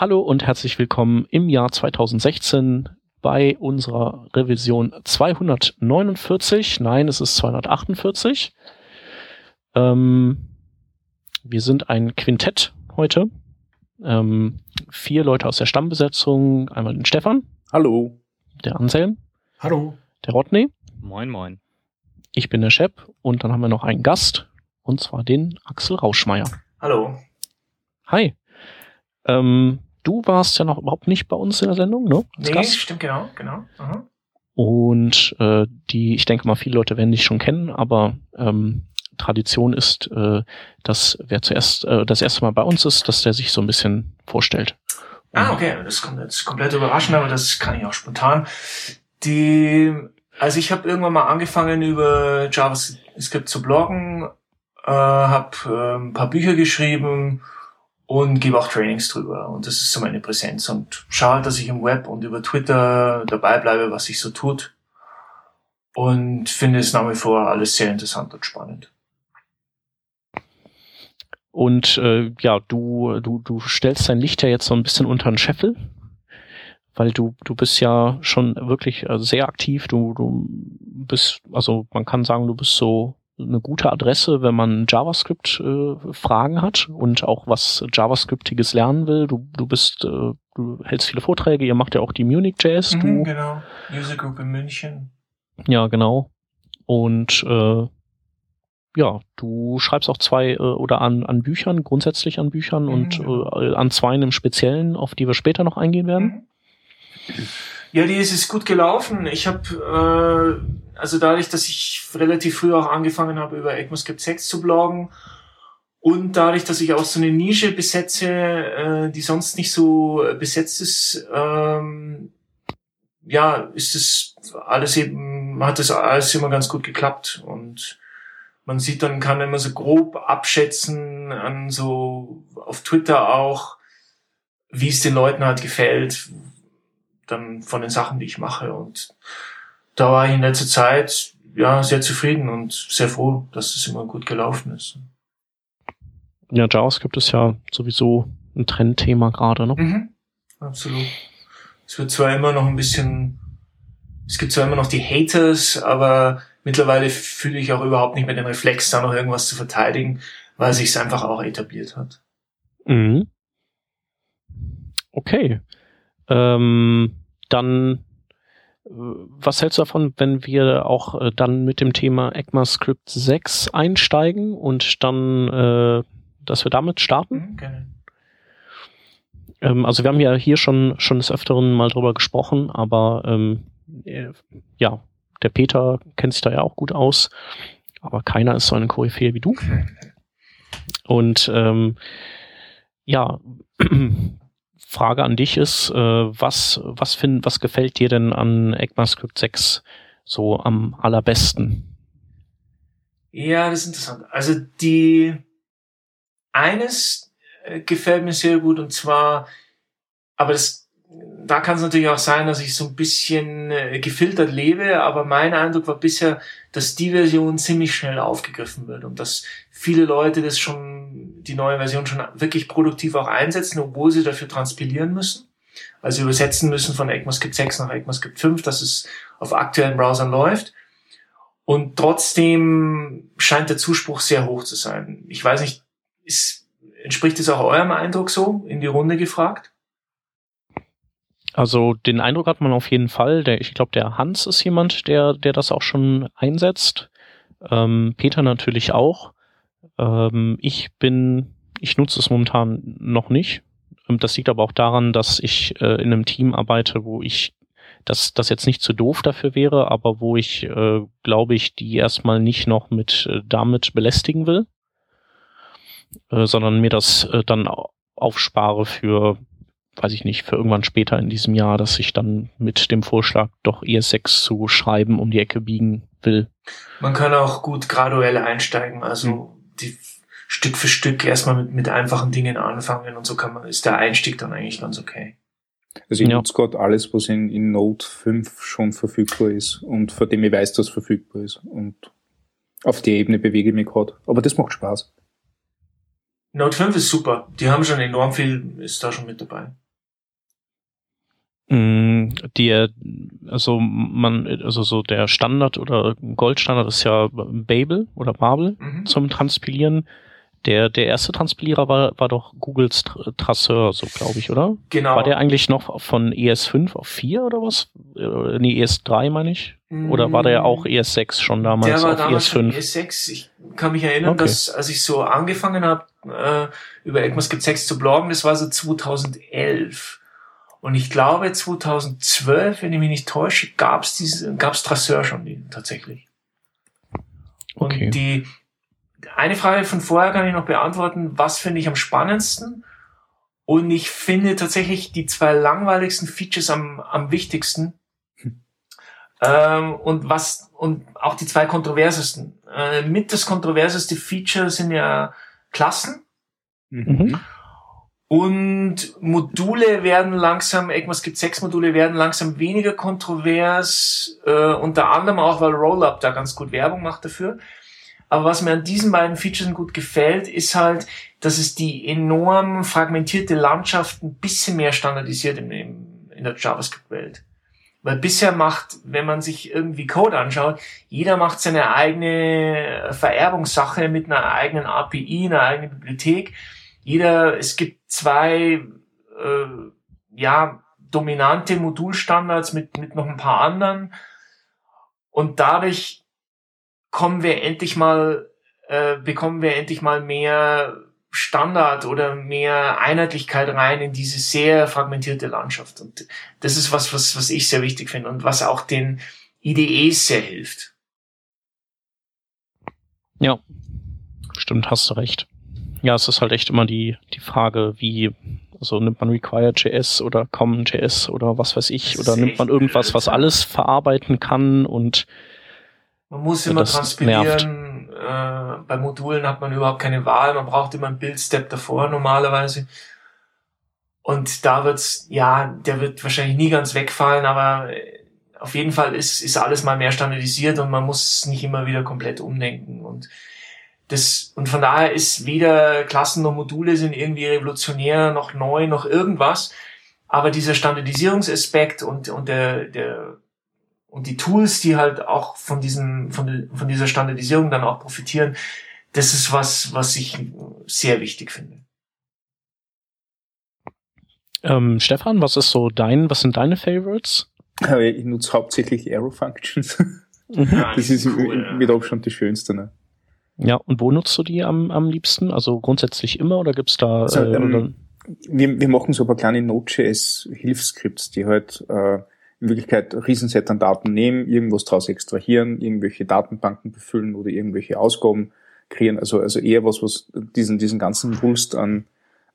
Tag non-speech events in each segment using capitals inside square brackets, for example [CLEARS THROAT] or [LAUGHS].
Hallo und herzlich willkommen im Jahr 2016 bei unserer Revision 249. Nein, es ist 248. Ähm, wir sind ein Quintett heute. Ähm, vier Leute aus der Stammbesetzung. Einmal den Stefan. Hallo. Der Anselm. Hallo. Der Rodney. Moin, moin. Ich bin der Shep und dann haben wir noch einen Gast und zwar den Axel Rauschmeier. Hallo. Hi. Ähm, du warst ja noch überhaupt nicht bei uns in der Sendung, ne? Als nee, Gast. stimmt, genau, genau. Aha. Und äh, die, ich denke mal, viele Leute werden dich schon kennen, aber ähm, Tradition ist, äh, dass wer zuerst äh, das erste Mal bei uns ist, dass der sich so ein bisschen vorstellt. ah, okay, das kommt jetzt komplett überraschend, aber das kann ich auch spontan. Die, also ich habe irgendwann mal angefangen über JavaScript zu bloggen, äh, habe äh, ein paar Bücher geschrieben und gebe auch Trainings drüber. Und das ist so meine Präsenz. Und schaue dass ich im Web und über Twitter dabei bleibe, was sich so tut. Und finde es nach wie vor alles sehr interessant und spannend. Und äh, ja, du, du, du stellst dein Licht ja jetzt so ein bisschen unter den Scheffel, weil du, du bist ja schon wirklich äh, sehr aktiv. Du, du bist, also man kann sagen, du bist so eine gute Adresse, wenn man JavaScript-Fragen äh, hat und auch was JavaScriptiges lernen will. Du, du bist, äh, du hältst viele Vorträge, ihr macht ja auch die Munich.js. Mhm, du, genau, User Group in München. Ja, genau. Und äh, ja, du schreibst auch zwei äh, oder an, an Büchern, grundsätzlich an Büchern mhm, und genau. äh, an zwei im Speziellen, auf die wir später noch eingehen werden. Mhm. Ja, die ist es gut gelaufen. Ich habe äh, also dadurch, dass ich relativ früh auch angefangen habe, über ECMAScript 6 zu bloggen und dadurch, dass ich auch so eine Nische besetze, äh, die sonst nicht so besetzt ist, ähm, ja, ist es alles eben, hat das alles immer ganz gut geklappt und man sieht dann, kann immer so grob abschätzen an so auf Twitter auch, wie es den Leuten halt gefällt, dann von den Sachen, die ich mache und da war ich in letzter Zeit ja sehr zufrieden und sehr froh, dass es immer gut gelaufen ist. Ja, JavaScript ist ja sowieso ein Trendthema gerade, ne? Mhm, absolut. Es wird zwar immer noch ein bisschen, es gibt zwar immer noch die Haters, aber mittlerweile fühle ich auch überhaupt nicht mehr den Reflex, da noch irgendwas zu verteidigen, weil sich es einfach auch etabliert hat. Mhm. Okay. Ähm, dann was hältst du davon, wenn wir auch äh, dann mit dem Thema ECMAScript 6 einsteigen und dann, äh, dass wir damit starten? Okay. Mhm, ähm, also wir haben ja hier schon, schon des Öfteren mal drüber gesprochen, aber ähm, äh, ja, der Peter kennt sich da ja auch gut aus, aber keiner ist so eine Koryphäe wie du. [LAUGHS] Und ähm, ja, Frage an dich ist, äh, was, was, find, was gefällt dir denn an ECMAScript 6 so am allerbesten? Ja, das ist interessant. Also die eines äh, gefällt mir sehr gut und zwar, aber das, da kann es natürlich auch sein, dass ich so ein bisschen äh, gefiltert lebe, aber mein Eindruck war bisher, dass die Version ziemlich schnell aufgegriffen wird und dass viele Leute das schon die neue Version schon wirklich produktiv auch einsetzen, obwohl sie dafür transpilieren müssen. Also übersetzen müssen von ECMAScript 6 nach ECMAScript 5, dass es auf aktuellen Browsern läuft. Und trotzdem scheint der Zuspruch sehr hoch zu sein. Ich weiß nicht, ist, entspricht es auch eurem Eindruck so, in die Runde gefragt? Also den Eindruck hat man auf jeden Fall. Der, ich glaube, der Hans ist jemand, der, der das auch schon einsetzt. Ähm, Peter natürlich auch. Ähm, ich bin, ich nutze es momentan noch nicht. Ähm, das liegt aber auch daran, dass ich äh, in einem Team arbeite, wo ich dass das jetzt nicht zu doof dafür wäre, aber wo ich, äh, glaube ich, die erstmal nicht noch mit äh, damit belästigen will, äh, sondern mir das äh, dann aufspare für, weiß ich nicht, für irgendwann später in diesem Jahr, dass ich dann mit dem Vorschlag doch ES6 zu schreiben um die Ecke biegen will. Man kann auch gut graduell einsteigen, also hm die Stück für Stück erstmal mit, mit einfachen Dingen anfangen und so kann man, ist der Einstieg dann eigentlich ganz okay. Also ich ja. nutze gerade alles, was in, in Node 5 schon verfügbar ist und vor dem ich weiß, dass es verfügbar ist. Und auf die Ebene bewege ich mich gerade. Aber das macht Spaß. Node 5 ist super. Die haben schon enorm viel, ist da schon mit dabei. Die, also man, also so der Standard oder Goldstandard ist ja Babel oder Babel mhm. zum Transpilieren. Der, der erste Transpilierer war, war doch Googles Trasseur, so glaube ich, oder? Genau. War der eigentlich noch von ES5 auf 4 oder was? Äh, nee, ES3 meine ich. Oder war der auch ES6 schon damals der war auf damals ES5? ES6. Ich kann mich erinnern, Okay. dass als ich so angefangen habe, äh, über ECMAS gibt 6 zu bloggen, das war so 2011. Und ich glaube 2012, wenn ich mich nicht täusche, gab's diese, gab's Trasseur schon die, tatsächlich. Und Okay. die eine Frage von vorher kann ich noch beantworten. Was finde ich am spannendsten? Und ich finde tatsächlich die zwei langweiligsten Features am, am wichtigsten. Ähm, und was und auch die zwei kontroversesten. Äh, mit das kontroverseste Feature sind ja Klassen Mhm. Und Module werden langsam, ECMAS gibt sechs Module, werden langsam weniger kontrovers, äh, unter anderem auch, weil Rollup da ganz gut Werbung macht dafür. Aber was mir an diesen beiden Features gut gefällt, ist halt, dass es die enorm fragmentierte Landschaft ein bisschen mehr standardisiert in, in, in der JavaScript-Welt. Weil bisher macht, wenn man sich irgendwie Code anschaut, jeder macht seine eigene Vererbungssache mit einer eigenen API, einer eigenen Bibliothek. Jeder, es gibt zwei, äh, ja, dominante Modulstandards mit, mit noch ein paar anderen. Und dadurch kommen wir endlich mal, äh, bekommen wir endlich mal mehr Standard oder mehr Einheitlichkeit rein in diese sehr fragmentierte Landschaft. Und das ist was, was, was ich sehr wichtig finde und was auch den IDEs sehr hilft. Ja, stimmt, hast du recht. Ja, es ist halt echt immer die, die Frage, wie, also nimmt man Require.js oder Common.js oder was weiß ich, oder nimmt man irgendwas, was alles verarbeiten kann und Man muss immer das transpilieren. Äh, bei Modulen hat man überhaupt keine Wahl. Man braucht immer einen Build-Step davor normalerweise. Und da wird's, ja, der wird wahrscheinlich nie ganz wegfallen, aber auf jeden Fall ist, ist alles mal mehr standardisiert und man muss nicht immer wieder komplett umdenken. Und das, und von daher ist weder Klassen noch Module sind irgendwie revolutionär, noch neu, noch irgendwas. Aber dieser Standardisierungsaspekt und, und der, der, und die Tools, die halt auch von diesem, von, von dieser Standardisierung dann auch profitieren, das ist was, was ich sehr wichtig finde. ähm, Stefan, was ist so dein, was sind deine Favorites? [LAUGHS] Ich nutze hauptsächlich Arrow Functions. Ja, Das ist cool, mit Abstand die schönste. Ne? Ja, und wo nutzt du die am, am liebsten? Also grundsätzlich immer oder gibt's da Also, äh, ähm, oder, Wir, wir machen so ein paar kleine Node.js-Hilfsskripts, die halt äh, in Wirklichkeit Riesenset an Daten nehmen, irgendwas daraus extrahieren, irgendwelche Datenbanken befüllen oder irgendwelche Ausgaben kreieren. Also, also eher was, was diesen, diesen ganzen Wulst an,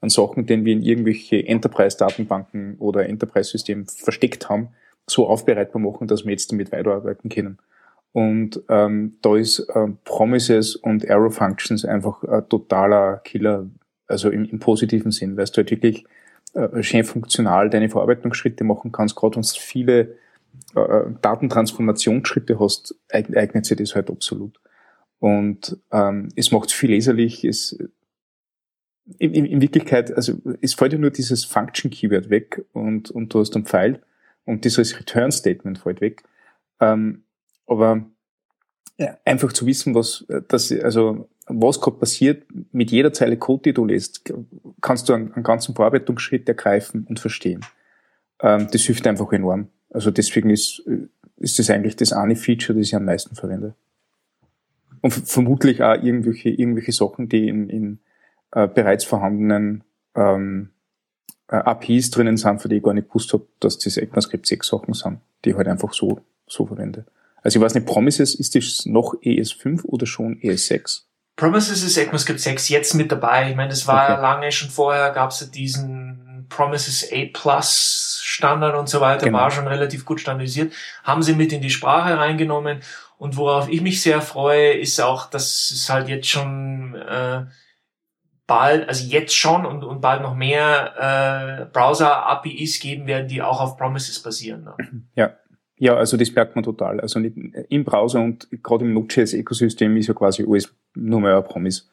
an Sachen, den wir in irgendwelche Enterprise-Datenbanken oder Enterprise-Systemen versteckt haben, so aufbereitbar machen, dass wir jetzt damit weiterarbeiten können. Und ähm, da ist ähm, Promises und Arrow Functions einfach ein totaler Killer, also im, im positiven Sinn, weil du halt wirklich äh, schön funktional deine Verarbeitungsschritte machen kannst, gerade wenn du viele äh, Datentransformationsschritte hast, eig- eignet sich das halt absolut. Und ähm, es macht viel leserlich, es in, in, in Wirklichkeit, also es fällt ja nur dieses Function-Keyword weg und, und du hast einen Pfeil und dieses Return-Statement fällt weg. Ähm, aber einfach zu wissen, was äh, das, also was gerade passiert, mit jeder Zeile Code, die du lässt, kannst du einen, einen ganzen Verarbeitungsschritt ergreifen und verstehen. Ähm, das hilft einfach enorm. Also deswegen ist, äh, ist das eigentlich das eine Feature, das ich am meisten verwende. Und vermutlich auch irgendwelche, irgendwelche Sachen, die in, in äh, bereits vorhandenen ähm, äh, APIs drinnen sind, von denen ich gar nicht gewusst habe, dass das ECMAScript 6 Sachen sind, die ich halt einfach so, so verwende. Also ich weiß nicht, Promises, ist das noch ES5 oder schon E ES6? Promises ist ECMAScript 6 jetzt mit dabei. Ich meine, das war ja Okay. lange schon vorher, gab es ja diesen Promises A Plus Standard und so weiter, Genau. war schon relativ gut standardisiert, haben sie mit in die Sprache reingenommen. Und worauf ich mich sehr freue, ist auch, dass es halt jetzt schon äh, bald, also jetzt schon und, und bald noch mehr äh, Browser-APIs geben werden, die auch auf Promises basieren. Ne? Ja. Ja, also das merkt man total. Also nicht, im Browser und gerade im Node.js-Ökosystem ist ja quasi alles nur mehr ein Promise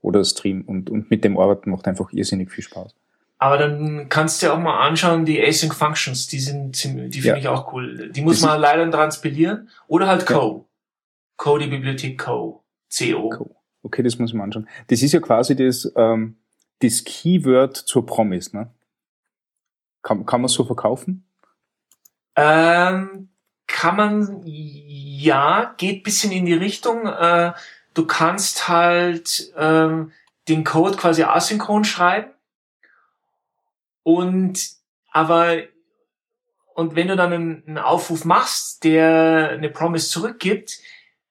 oder Stream und, und mit dem Arbeiten macht einfach irrsinnig viel Spaß. Aber dann kannst du dir auch mal anschauen, die Async Functions, die sind ziemlich, die finde ja. ich auch cool. Die muss das man leider transpilieren. Oder halt Co. Ja. Co, die Bibliothek Co. CO. Co. Okay, das muss man anschauen. Das ist ja quasi das, ähm, das Keyword zur Promise, ne? Kann, kann man so verkaufen? Ähm, kann man, ja, geht bisschen in die Richtung. Äh, du kannst halt ähm, den Code quasi asynchron schreiben und aber und wenn du dann einen, einen Aufruf machst, der eine Promise zurückgibt,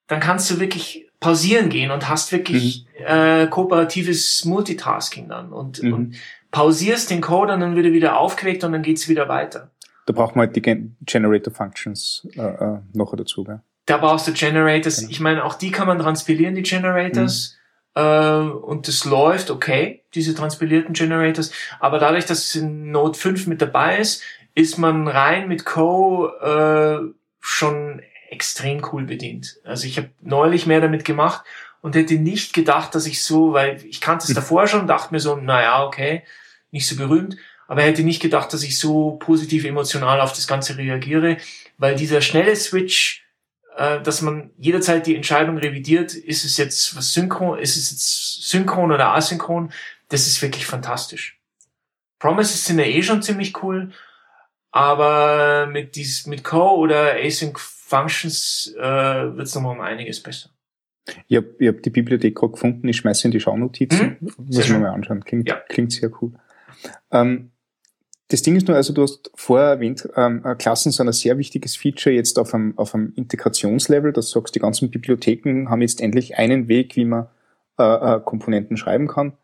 dann kannst du wirklich pausieren gehen und hast wirklich mhm. äh, kooperatives Multitasking dann und, mhm. und pausierst den Code und dann wird er wieder aufgeweckt und dann geht's wieder weiter. Da braucht man halt die Generator Functions äh, äh, noch dazu, gell? Da brauchst du Generators. Genau. Ich meine, auch die kann man transpilieren, die Generators. Mhm. Äh, und das läuft okay, diese transpilierten Generators. Aber dadurch, dass es in Node 5 mit dabei ist, ist man rein mit Co äh, schon extrem cool bedient. Also ich habe neulich mehr damit gemacht und hätte nicht gedacht, dass ich so, weil ich kannte es hm. davor schon, dachte mir so, naja, okay, nicht so berühmt, aber hätte nicht gedacht, dass ich so positiv emotional auf das Ganze reagiere, weil dieser schnelle Switch äh, dass man jederzeit die Entscheidung revidiert, ist es jetzt was synchron, ist es jetzt synchron oder asynchron, das ist wirklich fantastisch. Promises sind ja eh schon ziemlich cool, aber mit dies, mit Co oder Async Functions äh, wird es nochmal um einiges besser. Ich habe ich hab die Bibliothek gerade gefunden, ich schmeiße in die Schaunotizen. Mhm. Muss ich mir mal anschauen. Klingt, ja. klingt sehr cool. Ähm, das Ding ist nur, also du hast vorher erwähnt, ähm, äh, Klassen sind ein sehr wichtiges Feature jetzt auf einem, auf einem Integrationslevel. Das sagst, die ganzen Bibliotheken haben jetzt endlich einen Weg, wie man äh, äh, Komponenten schreiben kann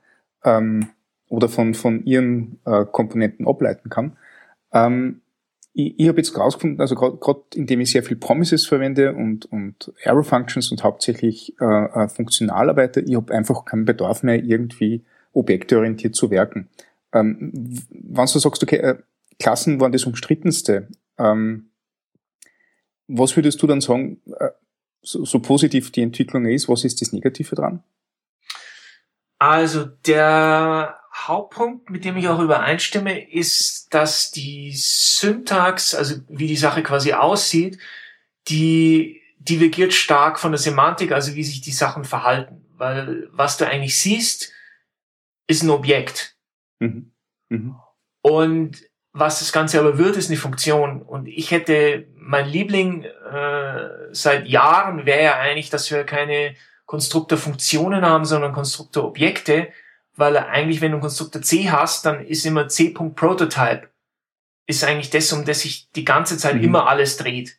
ähm, oder von, von ihren äh, Komponenten ableiten kann. Ähm, ich, ich habe jetzt rausgefunden, also gerade indem ich sehr viel Promises verwende und, und Arrow Functions und hauptsächlich äh, äh, funktional arbeite, ich habe einfach keinen Bedarf mehr, irgendwie objektorientiert zu werken. Ähm, wenn du sagst, okay, äh, Klassen waren das umstrittenste, ähm, was würdest du dann sagen, äh, so, so positiv die Entwicklung ist, was ist das Negative dran? Also der Hauptpunkt, mit dem ich auch übereinstimme, ist, dass die Syntax, also wie die Sache quasi aussieht, die divergiert stark von der Semantik, also wie sich die Sachen verhalten. Weil was du eigentlich siehst, ist ein Objekt. Mhm. Mhm. Und was das Ganze aber wird, ist eine Funktion. Und ich hätte, mein Liebling äh, seit Jahren wäre ja eigentlich, dass wir keine Konstruktorfunktionen haben, sondern Konstruktorobjekte, weil eigentlich, wenn du Konstruktor C hast, dann ist immer C.Prototype ist eigentlich das, um das sich die ganze Zeit mhm. immer alles dreht.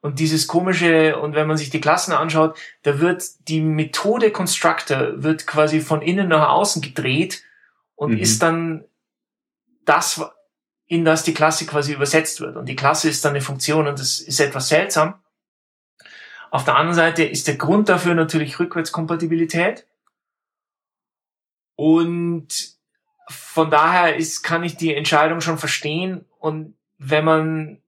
Und dieses komische, und wenn man sich die Klassen anschaut, da wird die Methode Constructor wird quasi von innen nach außen gedreht und mhm. ist dann das, in das die Klasse quasi übersetzt wird. Und die Klasse ist dann eine Funktion und das ist etwas seltsam. Auf der anderen Seite ist der Grund dafür natürlich Rückwärtskompatibilität. Und von daher ist, kann ich die Entscheidung schon verstehen. Und wenn man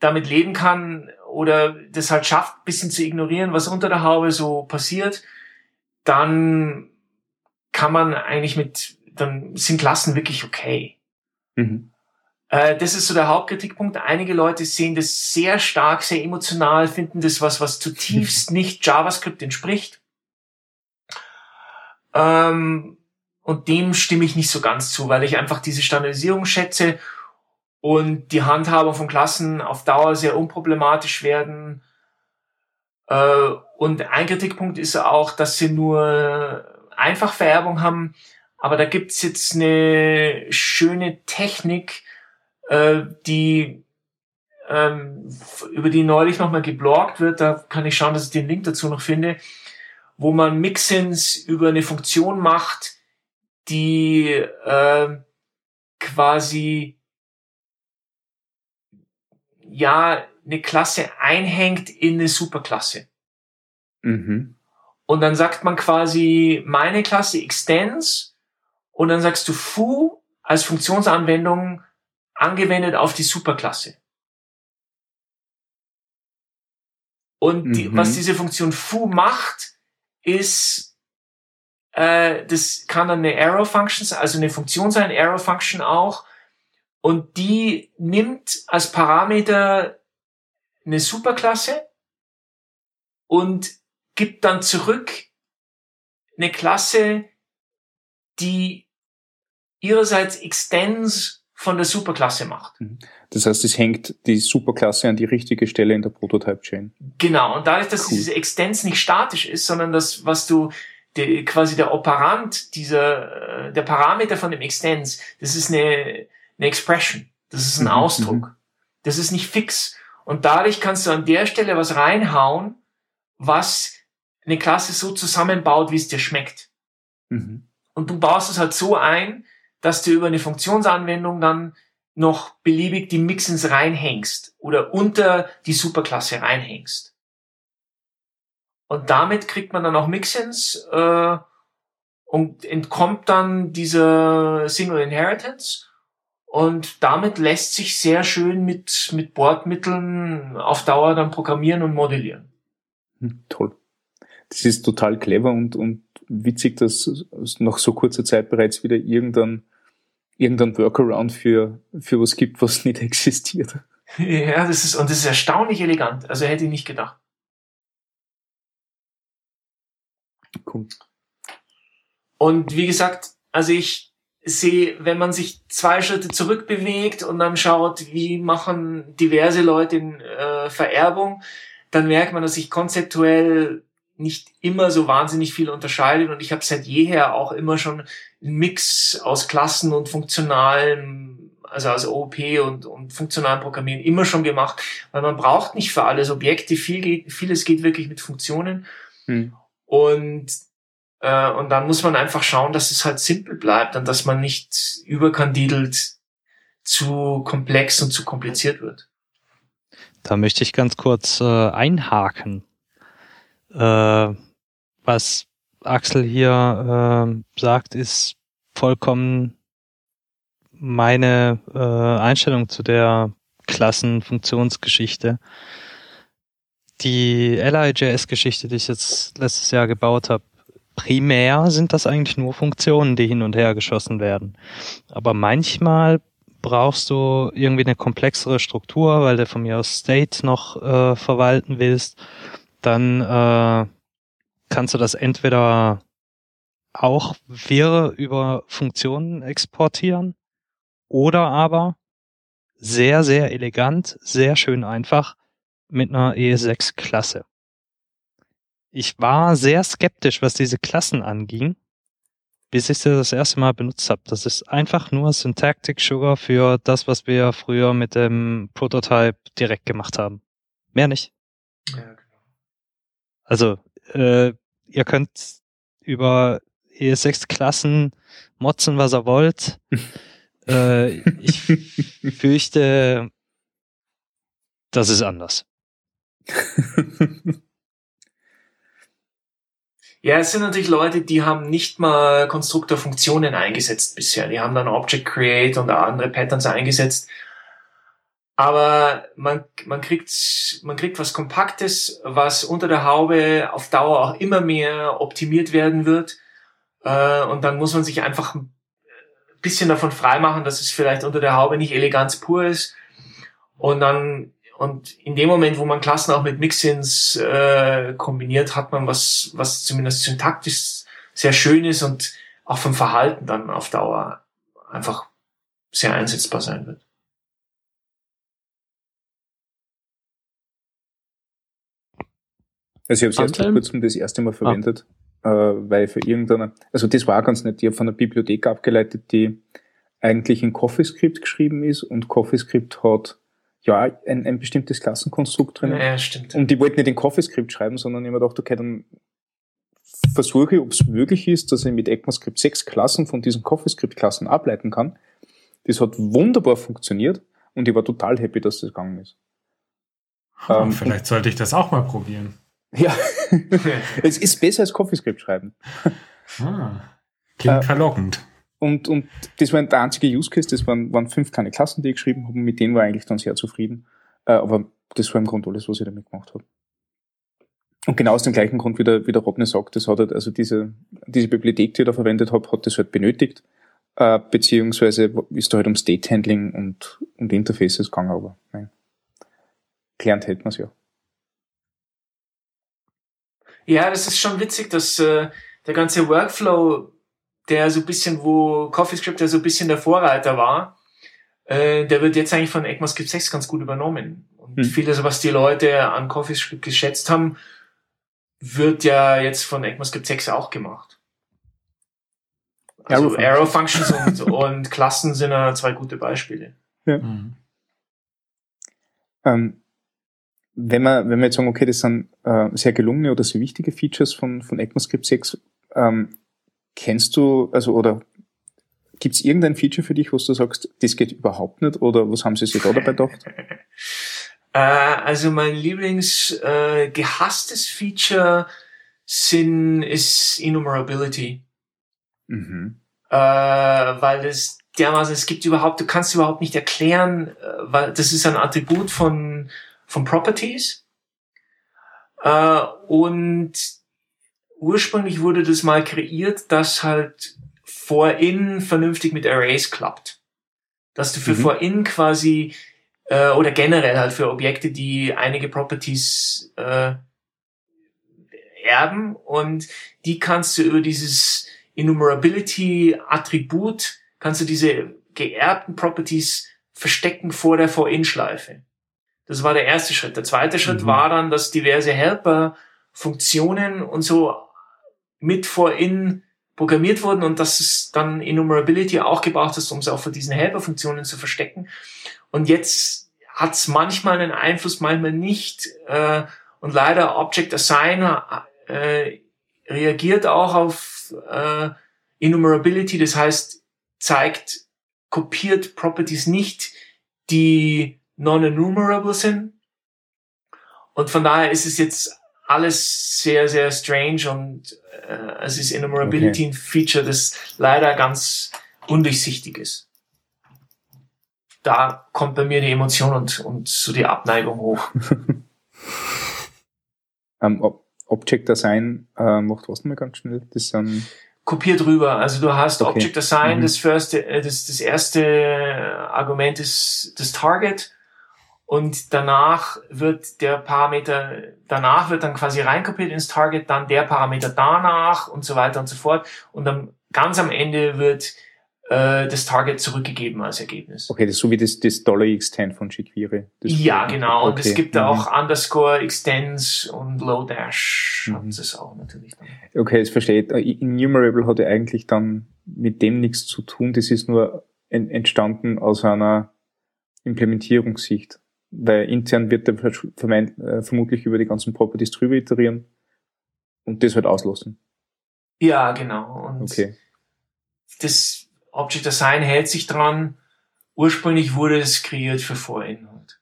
damit leben kann oder das halt schafft, bisschen zu ignorieren, was unter der Haube so passiert, dann kann man eigentlich mit dann sind Klassen wirklich okay. Mhm. Äh, das ist so der Hauptkritikpunkt. Einige Leute sehen das sehr stark, sehr emotional, finden das was, was zutiefst nicht JavaScript entspricht. Ähm, und dem stimme ich nicht so ganz zu, weil ich einfach diese Standardisierung schätze und die Handhabung von Klassen auf Dauer sehr unproblematisch werden. Äh, und ein Kritikpunkt ist auch, dass sie nur Einfachvererbung haben. Aber da gibt's jetzt eine schöne Technik, äh, die ähm, über die neulich nochmal gebloggt wird. Da kann ich schauen, dass ich den Link dazu noch finde, wo man Mixins über eine Funktion macht, die äh, quasi ja eine Klasse einhängt in eine Superklasse. Mhm. Und dann sagt man quasi, meine Klasse extends und dann sagst du foo als Funktionsanwendung angewendet auf die Superklasse. Und die, mhm. was diese Funktion foo macht, ist äh, das kann dann eine Arrow Function, also eine Funktion sein, Arrow Function auch. Und die nimmt als Parameter eine Superklasse und gibt dann zurück eine Klasse, die ihrerseits Extends von der Superklasse macht. Mhm. Das heißt, es hängt die Superklasse an die richtige Stelle in der Prototype-Chain. Genau. Und dadurch, dass cool. diese Extends nicht statisch ist, sondern das, was du der, quasi der Operand dieser, äh, der Parameter von dem Extends, das ist eine, eine Expression. Das ist ein mhm, Ausdruck. Mhm. Das ist nicht fix. Und dadurch kannst du an der Stelle was reinhauen, was eine Klasse so zusammenbaut, wie es dir schmeckt. Mhm. Und du baust es halt so ein, dass du über eine Funktionsanwendung dann noch beliebig die Mixins reinhängst oder unter die Superklasse reinhängst. Und damit kriegt man dann auch Mixins äh, und entkommt dann dieser Single Inheritance. Und damit lässt sich sehr schön mit, mit Bordmitteln auf Dauer dann programmieren und modellieren. Hm, toll. Das ist total clever und, und witzig, dass es nach so kurzer Zeit bereits wieder irgendein, irgendein Workaround für, für was gibt, was nicht existiert. Ja, das ist, und das ist erstaunlich elegant. Also hätte ich nicht gedacht. Cool. Und wie gesagt, also ich sehe, wenn man sich zwei Schritte zurückbewegt und dann schaut, wie machen diverse Leute in äh, Vererbung, dann merkt man, dass sich konzeptuell nicht immer so wahnsinnig viel unterscheidet und ich habe seit jeher auch immer schon einen Mix aus Klassen und funktionalen, also aus OOP und, und funktionalen Programmieren immer schon gemacht, weil man braucht nicht für alles Objekte, viel geht, vieles geht wirklich mit Funktionen. Hm. Und, äh, und dann muss man einfach schauen, dass es halt simpel bleibt und dass man nicht überkandidelt zu komplex und zu kompliziert wird. Da möchte ich ganz kurz äh, einhaken. Äh, was Axel hier äh, sagt, ist vollkommen meine äh, Einstellung zu der Klassenfunktionsgeschichte die LIJS-Geschichte, die ich jetzt letztes Jahr gebaut habe, primär sind das eigentlich nur Funktionen, die hin und her geschossen werden. Aber manchmal brauchst du irgendwie eine komplexere Struktur, weil du von mir aus State noch äh, verwalten willst. Dann äh, kannst du das entweder auch wirr über Funktionen exportieren oder aber sehr, sehr elegant, sehr schön einfach mit einer ES6-Klasse. Ich war sehr skeptisch, was diese Klassen anging, bis ich sie das erste Mal benutzt habe. Das ist einfach nur Syntactic Sugar für das, was wir früher mit dem Prototype direkt gemacht haben. Mehr nicht. Ja. Also, äh, ihr könnt über ES6-Klassen motzen, was ihr wollt. [LAUGHS] äh, ich fürchte, das ist anders. [LAUGHS] ja, es sind natürlich Leute, die haben nicht mal Konstruktorfunktionen eingesetzt bisher. Die haben dann Object Create und andere Patterns eingesetzt. Aber man, man kriegt, man kriegt was Kompaktes, was unter der Haube auf Dauer auch immer mehr optimiert werden wird. Äh, und dann muss man sich einfach ein bisschen davon freimachen, dass es vielleicht unter der Haube nicht Eleganz pur ist. Und dann und in dem Moment, wo man Klassen auch mit Mixins äh, kombiniert, hat man was, was zumindest syntaktisch sehr schön ist und auch vom Verhalten dann auf Dauer einfach sehr einsetzbar sein wird. Also ich habe es jetzt vor kurzem das erste Mal verwendet, ah. äh, weil für irgendeine, also das war ganz nett, ich habe von einer Bibliothek abgeleitet, die eigentlich in CoffeeScript geschrieben ist und CoffeeScript hat ja, ein, ein bestimmtes Klassenkonstrukt drin. Ja, stimmt. Und die wollten nicht den CoffeeScript schreiben, sondern ich habe gedacht, okay, dann versuche, ob es möglich ist, dass ich mit ECMAScript sechs Klassen von diesen CoffeeScript-Klassen ableiten kann. Das hat wunderbar funktioniert und ich war total happy, dass das gegangen ist. Oh, ähm, vielleicht sollte ich das auch mal probieren. Ja, [LAUGHS] es ist besser als CoffeeScript schreiben. Ah, klingt äh, verlockend. Und, und das war der einzige Use Case, das waren, waren fünf kleine Klassen, die ich geschrieben habe, mit denen war ich eigentlich dann sehr zufrieden. Äh, aber das war im Grunde alles, was ich damit gemacht habe. Und genau aus dem gleichen Grund, wie der, wie der Robne sagt, das hat halt, also diese, diese Bibliothek, die ich da verwendet habe, hat das halt benötigt, äh, beziehungsweise ist da halt um State Handling und, und Interfaces gegangen, aber nein. Gelernt hätten wir es ja. Ja, das ist schon witzig, dass äh, der ganze Workflow, der so ein bisschen, wo CoffeeScript ja so ein bisschen der Vorreiter war, äh, der wird jetzt eigentlich von ECMAScript 6 ganz gut übernommen. Und hm. vieles, was die Leute an CoffeeScript geschätzt haben, wird ja jetzt von ECMAScript 6 auch gemacht. Also Arrow, Arrow Functions und, [LAUGHS] und Klassen sind ja zwei gute Beispiele. Ja. Mhm. Ähm, wenn wir, wenn wir jetzt sagen, okay, das sind äh, sehr gelungene oder sehr wichtige Features von, von ECMAScript 6, ähm, kennst du, also oder gibt es irgendein Feature für dich, wo du sagst, das geht überhaupt nicht oder was haben sie sich da dabei gedacht? [LAUGHS] Äh, also mein Lieblings äh, gehasstes Feature sind, ist Enumerability. Mhm. Äh, weil das dermaßen, es gibt überhaupt, du kannst überhaupt nicht erklären, äh, weil das ist ein Attribut von, von Properties. Äh, und ursprünglich wurde das mal kreiert, dass halt For-In vernünftig mit Arrays klappt. Dass du für mhm. For-In quasi äh, oder generell halt für Objekte, die einige Properties äh, erben und die kannst du über dieses Enumerability-Attribut, kannst du diese geerbten Properties verstecken vor der For-In-Schleife. Das war der erste Schritt. Der zweite Schritt mhm. war dann, dass diverse Helper, Funktionen und so mit For-In programmiert wurden und dass es dann Enumerability auch gebraucht ist, um es auch für diesen Helper-Funktionen zu verstecken. Und jetzt hat es manchmal einen Einfluss, manchmal nicht. Äh, und leider Object Assigner äh, reagiert auch auf äh, Enumerability, das heißt, zeigt, kopiert Properties nicht, die non-enumerable sind. Und von daher ist es jetzt alles sehr, sehr strange und äh, es ist Enumerability okay. ein Feature, das leider ganz undurchsichtig ist da kommt bei mir die Emotion und, und so die Abneigung hoch. um, [LAUGHS] ähm, Object Design äh, macht was mal ganz schnell. Das sind kopiert rüber. Also du hast okay. Object Design, mhm. das, first, äh, das, das erste Argument ist das Target und danach wird der Parameter, danach wird dann quasi reinkopiert ins Target, dann der Parameter danach und so weiter und so fort. Und dann ganz am Ende wird äh, das Target zurückgegeben als Ergebnis. Okay, das ist so wie das, das Dollar $extend von jQuery. ja, genau. Okay. Und es gibt mhm. auch Underscore Extends und Lodash mhm. hat es auch natürlich. Dann. Okay, das verstehe ich. Enumerable hat ja eigentlich dann mit dem nichts zu tun. Das ist nur entstanden aus einer Implementierungssicht. Weil intern wird er äh, vermutlich über die ganzen Properties drüber iterieren und das halt auslassen. Ja, genau. Und okay. das Object Design hält sich dran. Ursprünglich wurde es kreiert für Vorinhalt.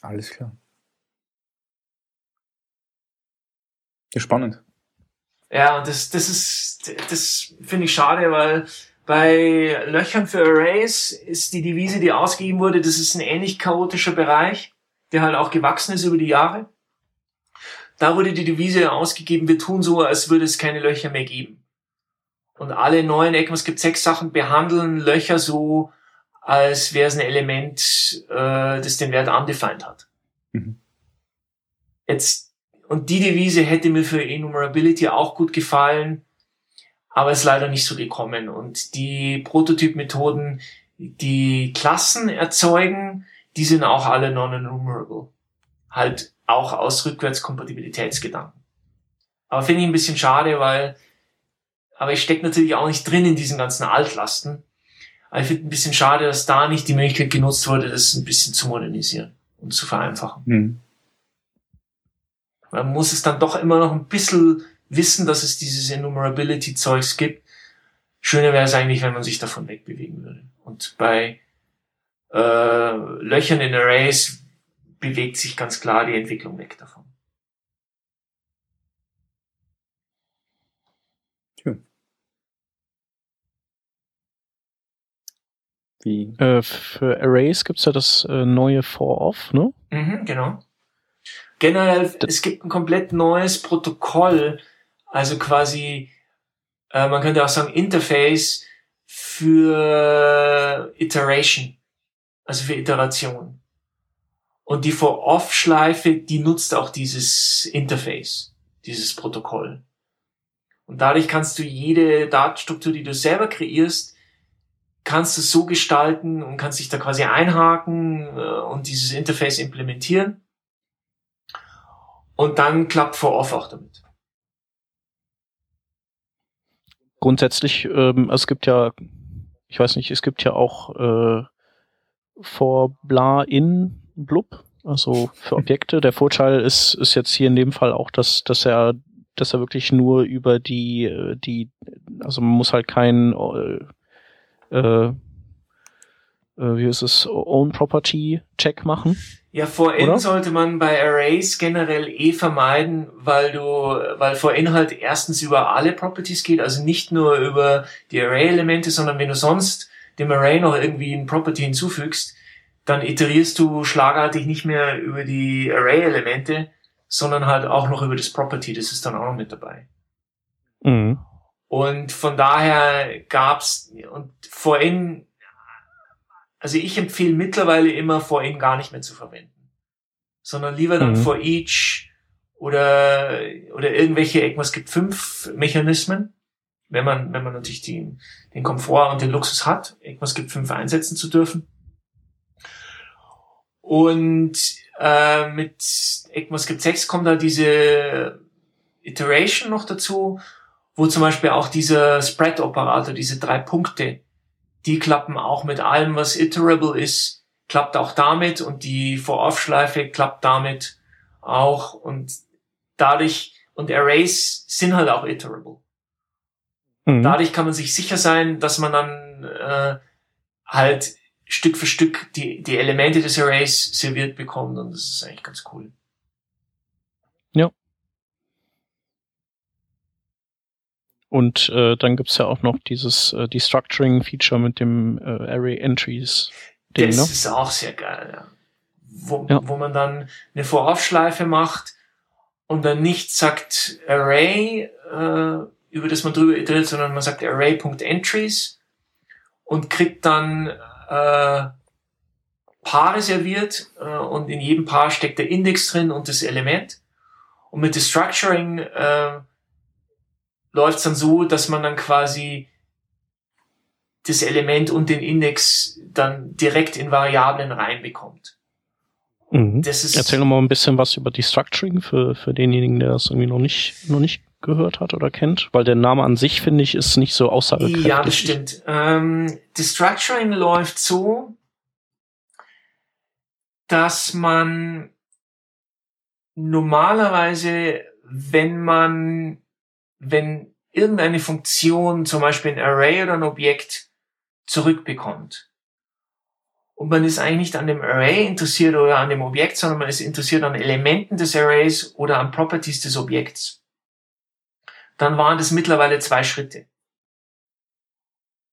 Alles klar. Ja, spannend. Ja, und das, das ist, das finde ich schade, weil bei Löchern für Arrays ist die Devise, die ausgegeben wurde, das ist ein ähnlich chaotischer Bereich, der halt auch gewachsen ist über die Jahre. Da wurde die Devise ausgegeben, wir tun so, als würde es keine Löcher mehr geben. Und alle neuen ECMAScript 6 Sachen behandeln Löcher so, als wäre es ein Element, äh, das den Wert undefined hat. Mhm. Jetzt, und die Devise hätte mir für Enumerability auch gut gefallen, aber ist leider nicht so gekommen. Und die Prototyp-Methoden, die Klassen erzeugen, die sind auch alle non-enumerable. Halt auch aus Rückwärtskompatibilitätsgedanken. Aber finde ich ein bisschen schade, weil aber ich stecke natürlich auch nicht drin in diesen ganzen Altlasten. Aber ich finde ein bisschen schade, dass da nicht die Möglichkeit genutzt wurde, das ein bisschen zu modernisieren und zu vereinfachen. Mhm. Man muss es dann doch immer noch ein bisschen wissen, dass es dieses Enumerability-Zeugs gibt. Schöner wäre es eigentlich, wenn man sich davon wegbewegen würde. Und bei äh, Löchern in Arrays bewegt sich ganz klar die Entwicklung weg davon. Wie? Äh, für Arrays gibt's ja das äh, neue For-Off, ne? Mhm, genau. generell, es gibt ein komplett neues Protokoll, also quasi, äh, man könnte auch sagen Interface für Iteration, also für Iteration. Und die For-Off-Schleife, die nutzt auch dieses Interface, dieses Protokoll. Und dadurch kannst du jede Datenstruktur, die du selber kreierst, kannst du so gestalten und kannst dich da quasi einhaken äh, und dieses Interface implementieren. Und dann klappt For-Off auch damit. Grundsätzlich, ähm, es gibt ja, ich weiß nicht, es gibt ja auch äh, For Bla in Blub, also für Objekte. Der Vorteil ist, ist jetzt hier in dem Fall auch, dass, dass er dass er wirklich nur über die, äh, die, also man muss halt kein äh, äh, wie ist es, Own Property Check machen. Ja, for in sollte man bei Arrays generell eh vermeiden, weil du, weil for in halt erstens über alle Properties geht, also nicht nur über die Array-Elemente, sondern wenn du sonst dem Array noch irgendwie ein Property hinzufügst, dann iterierst du schlagartig nicht mehr über die Array-Elemente, sondern halt auch noch über das Property, das ist dann auch noch mit dabei. Mhm. Und von daher gab's und for in also ich empfehle mittlerweile immer for in gar nicht mehr zu verwenden, sondern lieber dann mhm. for each oder oder irgendwelche ECMAS gibt fünf Mechanismen, wenn man wenn man natürlich den den Komfort und den Luxus hat, ECMAS gibt fünf einsetzen zu dürfen. Und äh, mit ECMAScript 6 kommt da diese Iteration noch dazu, wo zum Beispiel auch dieser Spread-Operator, diese drei Punkte, die klappen auch mit allem, was iterable ist, klappt auch damit und die For-Off-Schleife klappt damit auch und dadurch, und Arrays sind halt auch iterable. Mhm. Dadurch kann man sich sicher sein, dass man dann äh, halt Stück für Stück die, die Elemente des Arrays serviert bekommt und das ist eigentlich ganz cool. Ja. Und äh, dann gibt's ja auch noch dieses äh, Destructuring-Feature mit dem äh, Array-Entries. Das ne? ist auch sehr geil, ja. Wo, ja. wo man dann eine Voraufschleife macht und dann nicht sagt Array, äh, über das man drüber iteriert, sondern man sagt Array.entries und kriegt dann äh, Paare serviert äh, und in jedem Paar steckt der Index drin und das Element. Und mit Destructuring äh, läuft es dann so, dass man dann quasi das Element und den Index dann direkt in Variablen reinbekommt. Mhm. Das ist Erzähl noch mal ein bisschen was über Destructuring für, für denjenigen, der das irgendwie noch nicht, noch nicht gehört hat oder kennt, weil der Name an sich, finde ich, ist nicht so aussagekräftig. Ja, das stimmt. Ähm, Destructuring läuft so, dass man normalerweise, wenn man wenn irgendeine Funktion, zum Beispiel ein Array oder ein Objekt, zurückbekommt. Und man ist eigentlich nicht an dem Array interessiert oder an dem Objekt, sondern man ist interessiert an Elementen des Arrays oder an Properties des Objekts. Dann waren das mittlerweile zwei Schritte.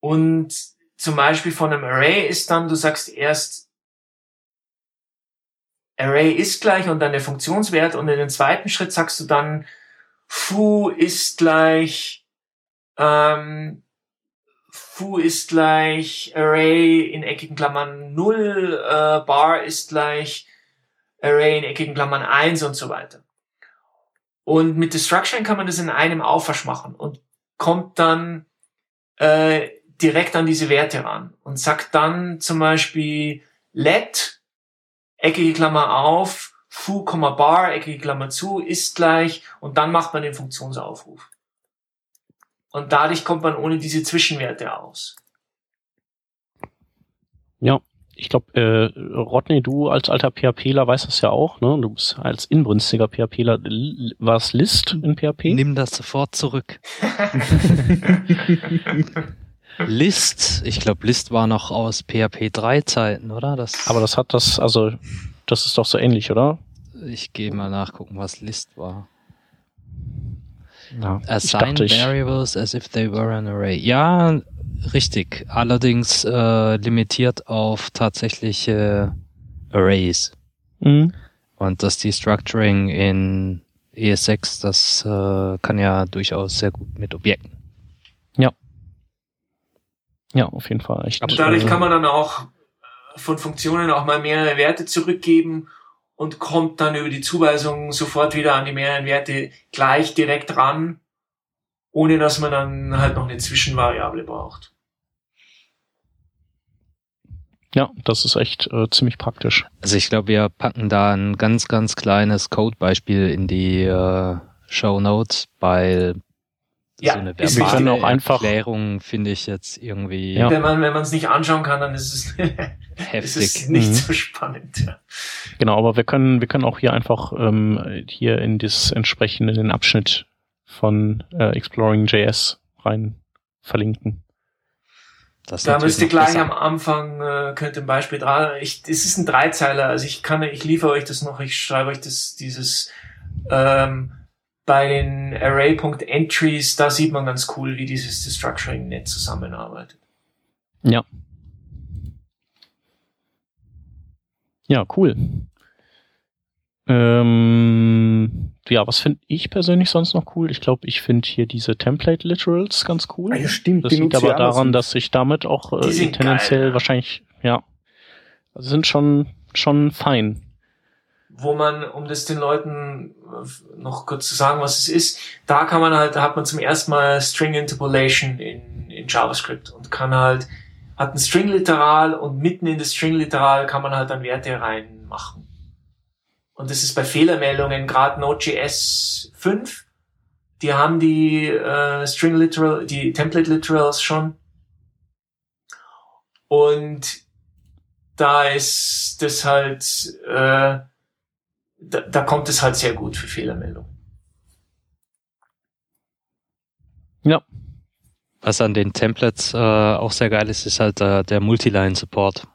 Und zum Beispiel von einem Array ist dann, du sagst erst, Array ist gleich und dann der Funktionswert und in den zweiten Schritt sagst du dann, foo ist gleich ähm, foo ist gleich array in eckigen Klammern 0, äh, bar ist gleich array in eckigen Klammern 1 und so weiter. Und mit Destruction kann man das in einem Aufwasch machen und kommt dann äh, direkt an diese Werte ran und sagt dann zum Beispiel let, eckige Klammer auf, foo, bar, eckige Klammer zu, ist gleich und dann macht man den Funktionsaufruf. Und dadurch kommt man ohne diese Zwischenwerte aus. Ja, ich glaube, äh, Rodney, du als alter PHPler weißt das ja auch, ne? Du bist als inbrünstiger PHPler, war es List in PHP? Nimm das sofort zurück. [LAUGHS] List, ich glaube, List war noch aus PHP 3 Zeiten, oder? Das Aber das hat das, also, das ist doch so ähnlich, oder? Ich gehe mal nachgucken, was List war. Ja, Assign variables as if they were an array. Ja, richtig. Allerdings äh, limitiert auf tatsächliche Arrays. Mhm. Und das Destructuring in ES6, das äh, kann ja durchaus sehr gut mit Objekten. Ja. Ja, auf jeden Fall. Echt, Und dadurch äh, kann man dann auch von Funktionen auch mal mehrere Werte zurückgeben und kommt dann über die Zuweisung sofort wieder an die mehreren Werte gleich direkt ran, ohne dass man dann halt noch eine Zwischenvariable braucht. Ja, das ist echt äh, ziemlich praktisch. Also ich glaube, wir packen da ein ganz, ganz kleines Codebeispiel in die äh, Show Notes, weil ja, so eine verbale auch einfach Erklärung finde ich jetzt irgendwie. Ja. Wenn man wenn man es nicht anschauen kann, dann ist es, heftig. [LAUGHS] ist es nicht mhm. so spannend. Ja. Genau, aber wir können wir können auch hier einfach ähm, hier in das entsprechende den Abschnitt von äh, Exploring.js rein verlinken. Das da müsst ihr gleich besser. am Anfang, äh, könnt ihr ein Beispiel dran. Ich, es ist ein Dreizeiler, also ich kann, ich liefere euch das noch, ich schreibe euch das, dieses, ähm, bei den Array.entries, da sieht man ganz cool, wie dieses Destructuring-Net zusammenarbeitet. Ja. Ja, cool. Ähm, ja, was finde ich persönlich sonst noch cool? Ich glaube, ich finde hier diese Template Literals ganz cool. Ja, stimmt. Das liegt aber daran, dass ich damit auch äh, tendenziell geil, wahrscheinlich, ja, also sind schon, schon fein. Wo man, um das den Leuten noch kurz zu sagen, was es ist, da kann man halt, da hat man zum ersten Mal String Interpolation in, in JavaScript und kann halt, hat ein String-Literal und mitten in das String-Literal kann man halt dann Werte reinmachen. Und das ist bei Fehlermeldungen, gerade Node.js 5, die haben die äh, String Literal, die Template Literals schon. Und da ist das halt, äh, da, da kommt es halt sehr gut für Fehlermeldungen. Ja. Was an den Templates äh, auch sehr geil ist, ist halt äh, der Multiline-Support.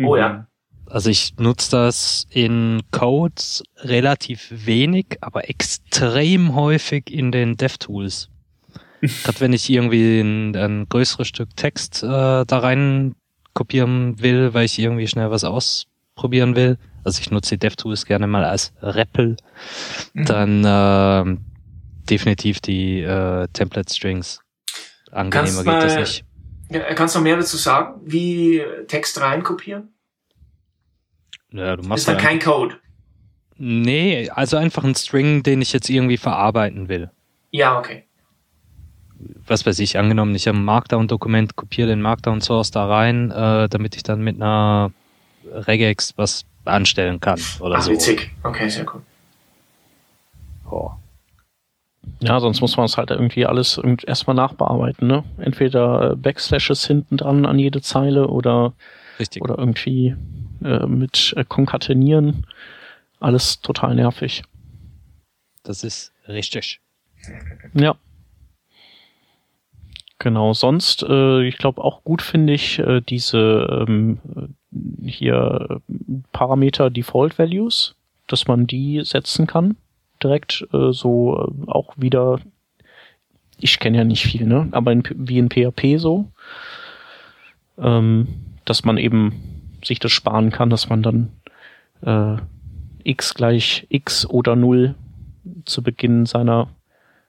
Oh ja. Mhm. Also ich nutze das in Codes relativ wenig, aber extrem häufig in den DevTools. [LAUGHS] Gerade wenn ich irgendwie ein, ein größeres Stück Text äh, da rein kopieren will, weil ich irgendwie schnell was ausprobieren will. Also ich nutze DevTools gerne mal als REPL. Mhm. Dann äh, definitiv die äh, Template Strings. Angenehmer geht das nicht. Ja, kannst du mehr dazu sagen, wie Text reinkopieren? Ja, du machst ist dann kein Code. Nee, also einfach ein String, den ich jetzt irgendwie verarbeiten will. Ja, okay. Was weiß ich, angenommen, ich habe ein Markdown-Dokument, kopiere den Markdown-Source da rein, äh, damit ich dann mit einer Regex was anstellen kann oder Ach, so. witzig. Okay, sehr cool. Oh. Ja, sonst muss man es halt irgendwie alles erstmal nachbearbeiten, ne? Entweder Backslashes hinten dran an jede Zeile oder, Richtig. oder irgendwie äh, mit äh, Konkatenieren. Alles total nervig. Das ist richtig. Ja. Genau, sonst, äh, ich glaube auch gut finde ich äh, diese ähm, hier Parameter Default Values, dass man die setzen kann. Direkt äh, so äh, auch wieder, ich kenne ja nicht viel, ne? Aber in, wie in PHP so. Ähm, dass man eben sich das sparen kann, dass man dann äh, x gleich x oder 0 zu Beginn seiner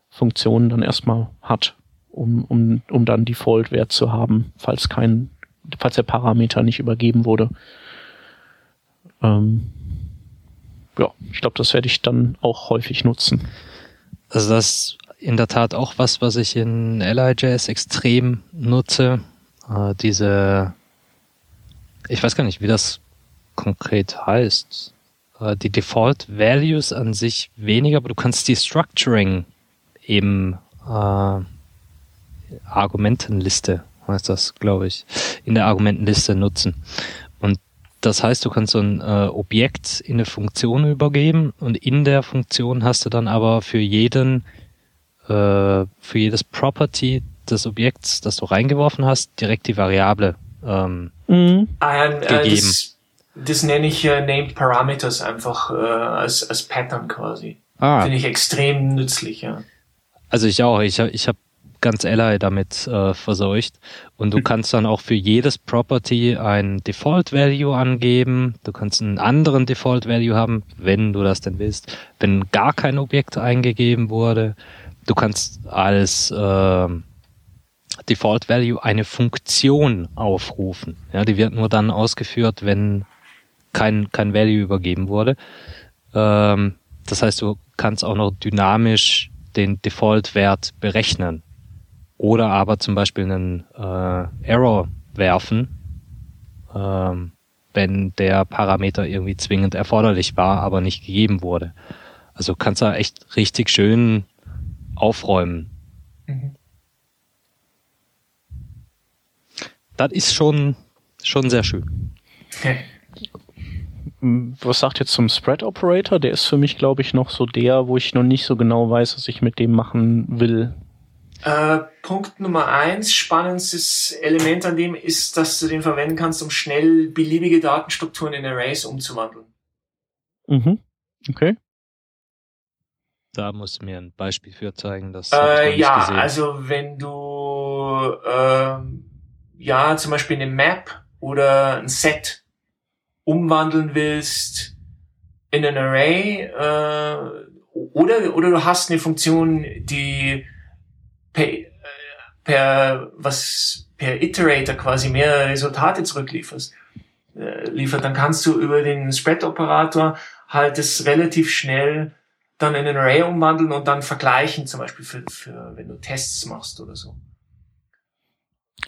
Funktion dann erstmal hat, um, um, um dann Default-Wert zu haben, falls kein, falls der Parameter nicht übergeben wurde. Ähm, ja, ich glaube, das werde ich dann auch häufig nutzen. Also das ist in der Tat auch was, was ich in LIJS extrem nutze. Äh, diese ich weiß gar nicht, wie das konkret heißt. Äh, die Default Values an sich weniger, aber du kannst die Structuring eben äh, Argumentenliste, heißt das, glaube ich, in der Argumentenliste nutzen. Und das heißt, du kannst so ein äh, Objekt in eine Funktion übergeben und in der Funktion hast du dann aber für jeden, äh, für jedes Property des Objekts, das du reingeworfen hast, direkt die Variable ähm, mhm. ah, äh, gegeben. Das, das nenne ich äh, Named Parameters einfach äh, als, als Pattern quasi. Ah. Finde ich extrem nützlich, ja. Also ich auch. Ich, ich habe ganz Ally damit äh, verseucht. Und du hm. kannst dann auch für jedes Property ein Default Value angeben. Du kannst einen anderen Default Value haben, wenn du das denn willst. Wenn gar kein Objekt eingegeben wurde. Du kannst als äh, Default Value eine Funktion aufrufen. Ja, die wird nur dann ausgeführt, wenn kein, kein Value übergeben wurde. Ähm, das heißt, du kannst auch noch dynamisch den Default-Wert berechnen. Oder aber zum Beispiel einen äh, Error werfen, ähm, wenn der Parameter irgendwie zwingend erforderlich war, aber nicht gegeben wurde. Also kannst du echt richtig schön aufräumen. Mhm. Das ist schon, schon sehr schön. [LAUGHS] Was sagt jetzt zum Spread Operator? Der ist für mich, glaube ich, noch so der, wo ich noch nicht so genau weiß, was ich mit dem machen will. Äh, Punkt Nummer eins, spannendstes Element an dem ist, dass du den verwenden kannst, um schnell beliebige Datenstrukturen in Arrays umzuwandeln. Mhm. Okay. Da musst du mir ein Beispiel für zeigen, dass äh, ja, gesehen. also wenn du äh, ja zum Beispiel eine Map oder ein Set umwandeln willst in ein Array äh, oder oder du hast eine Funktion, die per, per was per Iterator quasi mehr Resultate zurücklieferst, äh, liefert, dann kannst du über den Spread-Operator halt das relativ schnell dann in ein Array umwandeln und dann vergleichen, zum Beispiel für, für wenn du Tests machst oder so.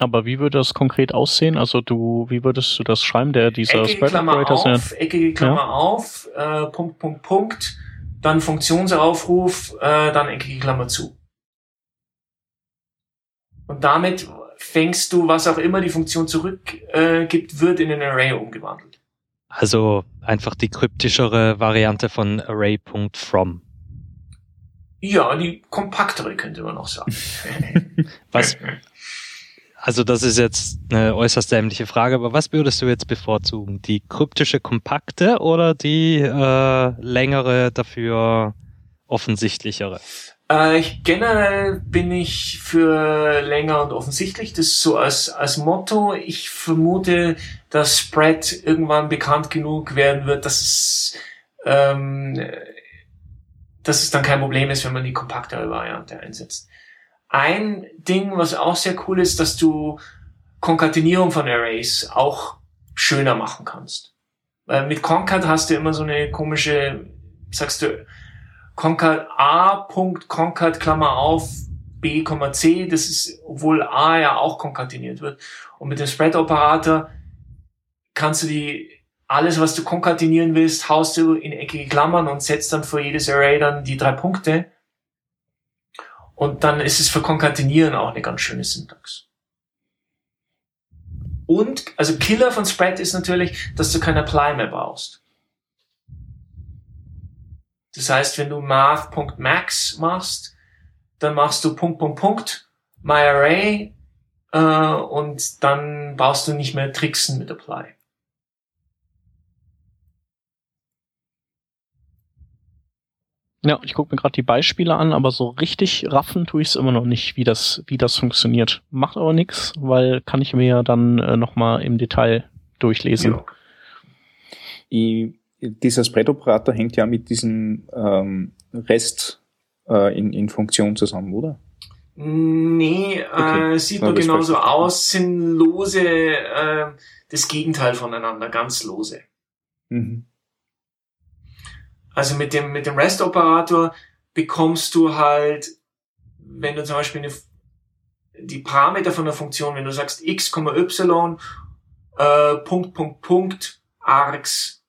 Aber wie würde das konkret aussehen? Also du, wie würdest du das schreiben, der dieser eckige Spread Klammer Operator auf, ja. eckige Klammer ja. auf, äh, Punkt, Punkt, Punkt, dann Funktionsaufruf, äh, dann eckige Klammer zu. Und damit fängst du, was auch immer die Funktion zurückgibt, äh, wird in ein Array umgewandelt. Also einfach die kryptischere Variante von array.from. Ja, die kompaktere könnte man auch sagen. [LAUGHS] was, also das ist jetzt eine äußerst dämliche Frage, aber was würdest du jetzt bevorzugen? Die kryptische kompakte oder die äh, längere, dafür offensichtlichere? Äh, ich, generell bin ich für länger und offensichtlich. Das ist so als, als Motto. Ich vermute, dass Spread irgendwann bekannt genug werden wird, dass es, ähm, dass es dann kein Problem ist, wenn man die kompaktere Variante einsetzt. Ein Ding, was auch sehr cool ist, dass du Konkatenierung von Arrays auch schöner machen kannst. Weil mit Concat hast du immer so eine komische, sagst du, Concat A. Concat Klammer auf B, C. Das ist, obwohl A ja auch konkateniert wird. Und mit dem Spread-Operator kannst du die, alles, was du konkatenieren willst, haust du in eckige Klammern und setzt dann für jedes Array dann die drei Punkte. Und dann ist es für Konkatenieren auch eine ganz schöne Syntax. Und, also Killer von Spread ist natürlich, dass du kein Apply mehr brauchst. Das heißt, wenn du math.max machst, dann machst du Punkt, Punkt, Punkt, myArray äh, und dann brauchst du nicht mehr tricksen mit apply. Ja, ich gucke mir gerade die Beispiele an, aber so richtig raffen tue ich es immer noch nicht, wie das, wie das funktioniert. Macht aber nichts, weil kann ich mir ja dann äh, nochmal im Detail durchlesen. Ja. Dieser Spread-Operator hängt ja mit diesem ähm, Rest äh, in, in Funktion zusammen, oder? Nee, äh, okay. äh, sieht nur genauso aus, sind lose, äh, das Gegenteil voneinander, ganz lose. Mhm. Also mit dem, mit dem REST-Operator bekommst du halt, wenn du zum Beispiel eine, die Parameter von der Funktion, wenn du sagst x, y, äh, Punkt, Punkt, Punkt, args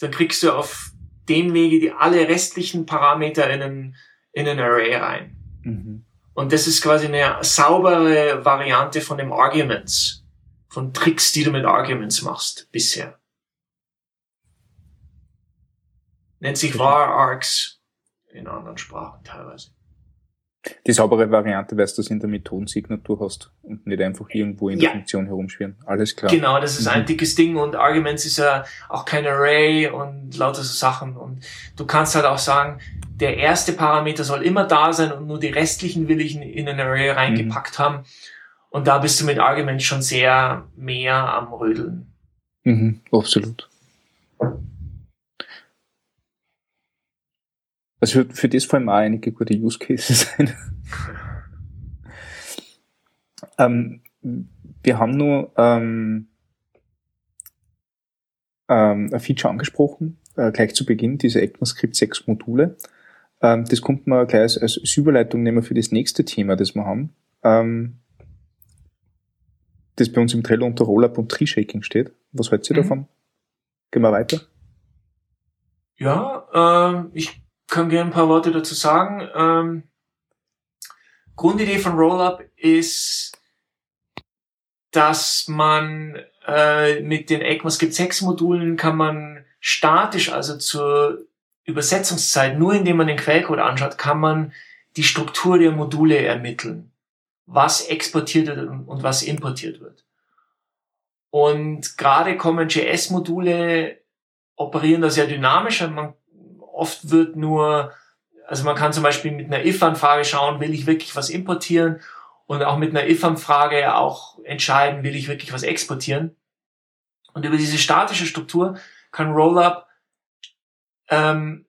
dann kriegst du auf dem Wege die alle restlichen Parameter in ein, in ein Array rein. Mhm. Und das ist quasi eine saubere Variante von dem Arguments, von Tricks, die du mit Arguments machst bisher. Nennt sich var args in anderen Sprachen teilweise. Die saubere Variante weißt du, dass du in der Methodensignatur hast und nicht einfach irgendwo in ja. der Funktion herumschwirren. Alles klar. Genau, das ist mhm. ein dickes Ding und Arguments ist ja auch kein Array und lauter so Sachen. Und du kannst halt auch sagen, der erste Parameter soll immer da sein und nur die restlichen will ich in, in ein Array reingepackt mhm. haben. Und da bist du mit Argument schon sehr mehr am Rödeln. Mhm, absolut. Also für, für das fallen mir auch einige gute Use Cases ein. ähm, wir haben nur ähm, ähm, ein Feature angesprochen, äh, gleich zu Beginn, diese ECMAScript 6 Module. Ähm, das kommt man gleich als, als Überleitung nehmen für das nächste Thema, das wir haben. Ähm, das bei uns im Trello unter Rollup und Tree Shaking steht. Was haltet ihr mhm. davon? Gehen wir weiter? Ja, ähm, ich kann gerne ein paar Worte dazu sagen. Ähm, Grundidee von Rollup ist, dass man äh, mit den ECMAScript 6 Modulen kann man statisch, also zur Übersetzungszeit, nur indem man den Quellcode anschaut, kann man die Struktur der Module ermitteln, was exportiert wird und was importiert wird. Und gerade Common JS Module operieren da sehr dynamisch. Man, oft wird nur, also man kann zum Beispiel mit einer if-Anfrage schauen, will ich wirklich was importieren und auch mit einer if-Anfrage auch entscheiden, will ich wirklich was exportieren. Und über diese statische Struktur kann Rollup ähm,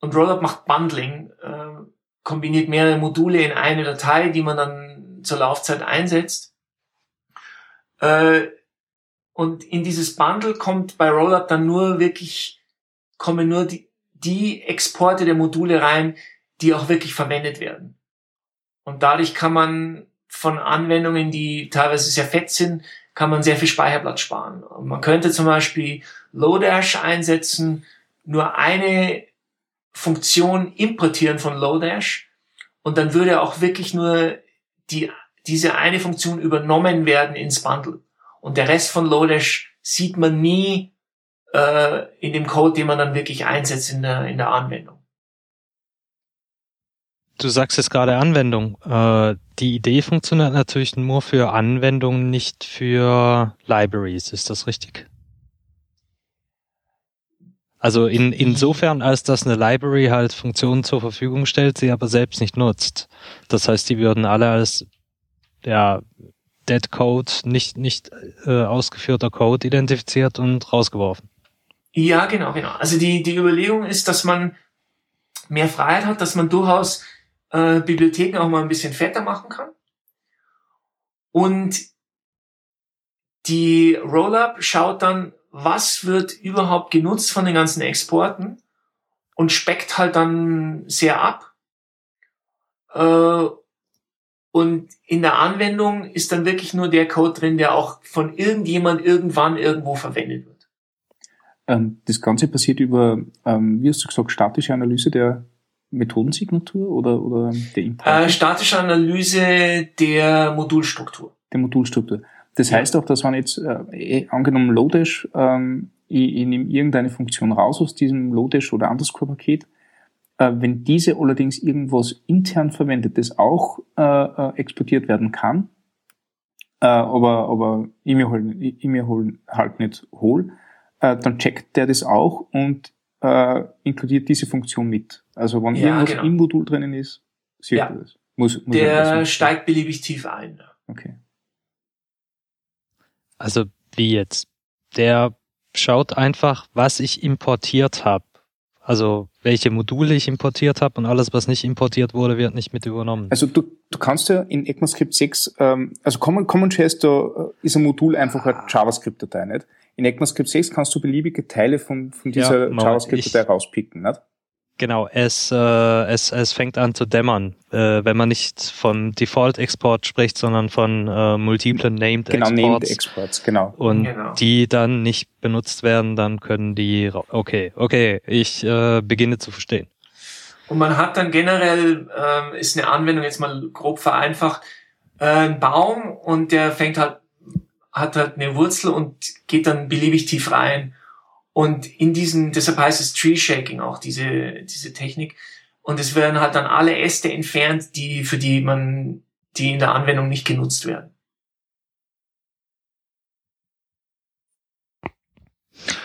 und Rollup macht Bundling, äh, kombiniert mehrere Module in eine Datei, die man dann zur Laufzeit einsetzt. Äh, und in dieses Bundle kommt bei Rollup dann nur wirklich, kommen nur die, die Exporte der Module rein, die auch wirklich verwendet werden. Und dadurch kann man von Anwendungen, die teilweise sehr fett sind, kann man sehr viel Speicherplatz sparen. Und man könnte zum Beispiel Lodash einsetzen, nur eine Funktion importieren von Lodash und dann würde auch wirklich nur die, diese eine Funktion übernommen werden ins Bundle. Und der Rest von Lodash sieht man nie äh, in dem Code, den man dann wirklich einsetzt in der, in der Anwendung. Du sagst jetzt gerade Anwendung. Äh, die Idee funktioniert natürlich nur für Anwendungen, nicht für Libraries. Ist das richtig? Also in, insofern, als dass eine Library halt Funktionen zur Verfügung stellt, sie aber selbst nicht nutzt. Das heißt, die würden alle als ja, Dead Code, nicht, nicht äh, ausgeführter Code identifiziert und rausgeworfen. Ja, genau, genau. Also die, die Überlegung ist, dass man mehr Freiheit hat, dass man durchaus äh, Bibliotheken auch mal ein bisschen fetter machen kann. Und die Rollup schaut dann, was wird überhaupt genutzt von den ganzen Exporten und speckt halt dann sehr ab. Äh, und in der Anwendung ist dann wirklich nur der Code drin, der auch von irgendjemand irgendwann irgendwo verwendet wird. Ähm, das Ganze passiert über, ähm, wie hast du gesagt, statische Analyse der Methodensignatur oder, oder der Import? Äh, statische Analyse der Modulstruktur. Der Modulstruktur. Das heißt auch, dass man jetzt äh, eh, angenommen Lodash, ähm, ich, ich nehme irgendeine Funktion raus aus diesem Lodash oder Underscore-Paket, äh, wenn diese allerdings irgendwas intern verwendet, das auch äh, äh, exportiert werden kann, äh, aber, aber ich mir, halt, ich, ich mir halt, halt nicht hol, äh, dann checkt der das auch und äh, inkludiert diese Funktion mit. Also wenn ja, irgendwas genau. im Modul drinnen ist, sieht ja. er das. Muss, muss der steigt beliebig tief ein. Okay. Also wie jetzt? Der schaut einfach, was ich importiert habe. Also welche Module ich importiert habe und alles, was nicht importiert wurde, wird nicht mit übernommen. Also du, du kannst ja in ECMAScript 6, ähm, also Common, CommonJS, da äh, ist ein Modul einfach eine JavaScript-Datei, nicht? In ECMAScript 6 kannst du beliebige Teile von, von dieser ja, JavaScript-Datei rauspicken, nicht? Genau, es, äh, es, es fängt an zu dämmern, äh, wenn man nicht von Default-Export spricht, sondern von äh, multiplen Named genau, Exports. Genau, Named Exports, genau. Und genau. die dann nicht benutzt werden, dann können die, okay, okay, ich äh, beginne zu verstehen. Und man hat dann generell, ähm, ist eine Anwendung jetzt mal grob vereinfacht, äh, ein Baum und der fängt halt, hat halt eine Wurzel und geht dann beliebig tief rein. Und in diesen, deshalb heißt es Tree Shaking auch, diese, diese Technik. Und es werden halt dann alle Äste entfernt, die, für die man, die in der Anwendung nicht genutzt werden.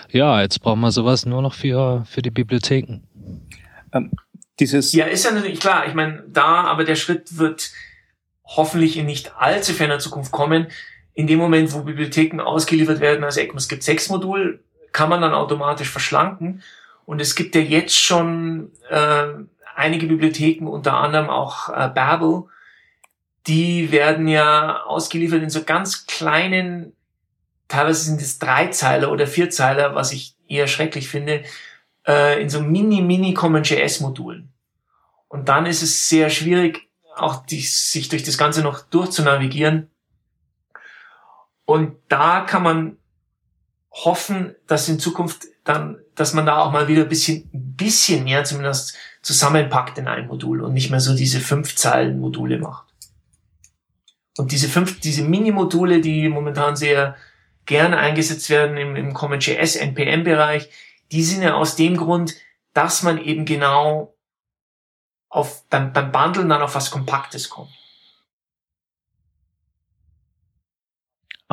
Ja, jetzt brauchen wir sowas nur noch für, für die Bibliotheken. Ähm, dieses ja, ist ja natürlich klar. Ich meine, da, aber der Schritt wird hoffentlich in nicht allzu ferner Zukunft kommen. In dem Moment, wo Bibliotheken ausgeliefert werden als ECMAScript 6 Modul, kann man dann automatisch verschlanken. Und es gibt ja jetzt schon äh, einige Bibliotheken, unter anderem auch äh, Babel, die werden ja ausgeliefert in so ganz kleinen, teilweise sind es Dreizeiler oder Vierzeiler, was ich eher schrecklich finde, äh, in so mini, mini Common JS Modulen. Und dann ist es sehr schwierig, auch die, sich durch das Ganze noch durchzunavigieren. Und da kann man hoffen, dass in Zukunft dann, dass man da auch mal wieder ein bisschen, ein bisschen mehr zumindest zusammenpackt in ein Modul und nicht mehr so diese fünf Zeilen Module macht. Und diese fünf, diese Mini-Module, die momentan sehr gerne eingesetzt werden im, im CommonJS NPM-Bereich, die sind ja aus dem Grund, dass man eben genau auf, beim, beim Bundeln dann auf was Kompaktes kommt.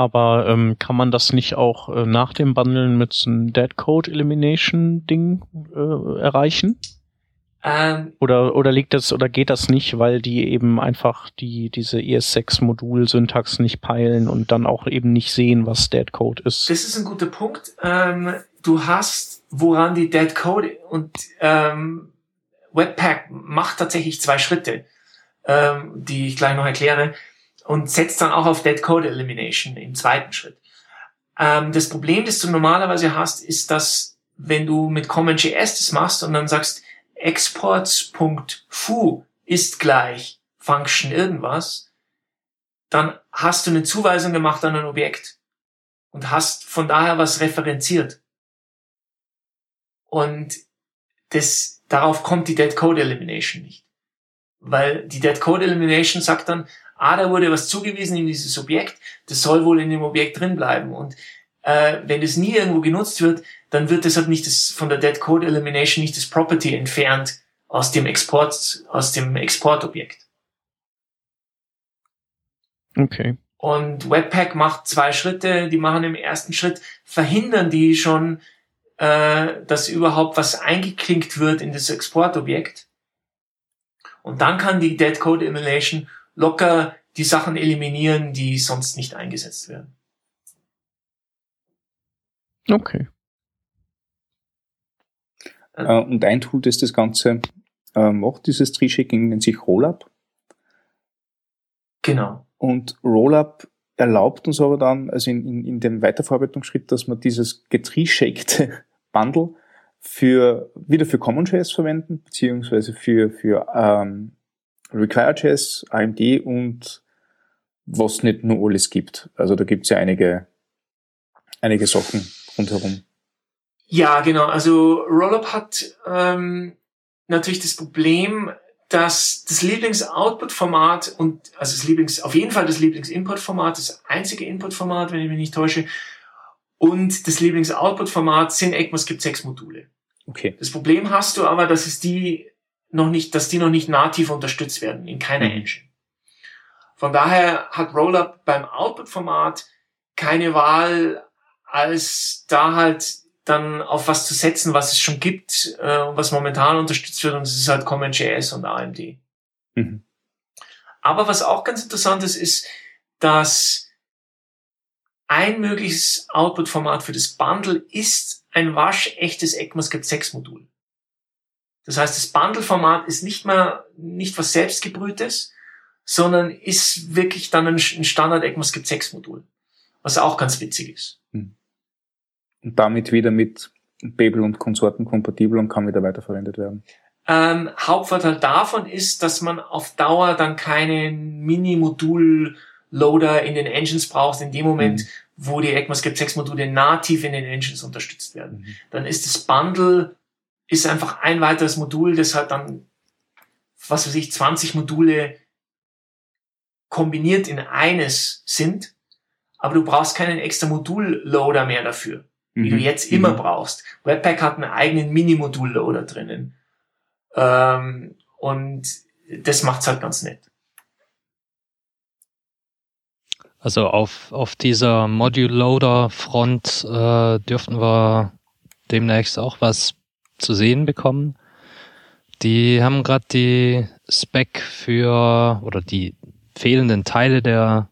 Aber ähm, kann man das nicht auch äh, nach dem Bundeln mit so einem Dead Code Elimination Ding äh, erreichen? Ähm, oder, oder liegt das, oder geht das nicht, weil die eben einfach die, diese ES6-Modul-Syntax nicht peilen und dann auch eben nicht sehen, was Dead Code ist? Das ist ein guter Punkt. Ähm, du hast, woran die Dead Code und ähm, Webpack macht tatsächlich zwei Schritte, ähm, die ich gleich noch erkläre und setzt dann auch auf Dead Code Elimination im zweiten Schritt. Ähm, das Problem, das du normalerweise hast, ist, dass wenn du mit CommonJS das machst und dann sagst, exports.foo ist gleich Function irgendwas, dann hast du eine Zuweisung gemacht an ein Objekt und hast von daher was referenziert. Und das, darauf kommt die Dead Code Elimination nicht. Weil die Dead Code Elimination sagt dann, ah, da wurde was zugewiesen in dieses Objekt, das soll wohl in dem Objekt drin bleiben. Und äh, wenn es nie irgendwo genutzt wird, dann wird deshalb nicht das, von der Dead Code Elimination nicht das Property entfernt aus dem Export, aus dem Exportobjekt. Okay. Und Webpack macht zwei Schritte. Die machen im ersten Schritt, verhindern die schon, äh, dass überhaupt was eingeklinkt wird in das Exportobjekt. Und dann kann die Dead Code Elimination locker die Sachen eliminieren, die sonst nicht eingesetzt werden. Okay. Äh, und ein Tool, das das Ganze äh, macht, dieses Tree-Shaking, nennt sich Rollup. Genau. Und Rollup erlaubt uns aber dann, also in, in, in dem Weiterverarbeitungsschritt, dass man dieses getree-shakte [LAUGHS] Bundle für, wieder für CommonJS verwenden, beziehungsweise für, für ähm, Require.js, AMD und was nicht nur alles gibt. Also da gibt's ja einige, einige Sachen rundherum. Ja, genau. Also Rollup hat ähm, natürlich das Problem, dass das Lieblings-Output-Format und also das Lieblings, auf jeden Fall das Lieblings-Input-Format, das einzige Input-Format, wenn ich mich nicht täusche, und das Lieblings-Output-Format sind ECMAScript 6 Module. Okay. Das Problem hast du aber, dass es die noch nicht, dass die noch nicht nativ unterstützt werden in keiner mhm. Engine. Von daher hat Rollup beim Output-Format keine Wahl, als da halt dann auf was zu setzen, was es schon gibt äh, und was momentan unterstützt wird und es ist halt CommonJS und AMD. Mhm. Aber was auch ganz interessant ist, ist, dass ein mögliches Output-Format für das Bundle ist ein waschechtes ECMAScript 6 Modul. Das heißt, das Bundle-Format ist nicht mehr, nicht was selbstgebrühtes, sondern ist wirklich dann ein Standard ECMAScript 6 Modul. Was auch ganz witzig ist. Hm. Und damit wieder mit Babel und Konsorten kompatibel und kann wieder weiterverwendet werden. Ähm, Hauptvorteil davon ist, dass man auf Dauer dann keinen Mini-Modul-Loader in den Engines braucht, in dem Moment, mhm. wo die ECMAScript 6 Module nativ in den Engines unterstützt werden. Mhm. Dann ist das Bundle ist einfach ein weiteres Modul, das halt dann, was weiß ich, 20 Module kombiniert in eines sind, aber du brauchst keinen extra Modul-Loader mehr dafür mhm. wie du mhm. jetzt immer mhm. brauchst. Webpack hat einen eigenen Mini-Modul-Loader drinnen. Ähm, und das macht's halt ganz nett. Also auf, auf dieser Module-Loader-Front äh, dürften wir demnächst auch was zu sehen bekommen. Die haben gerade die Spec für oder die fehlenden Teile der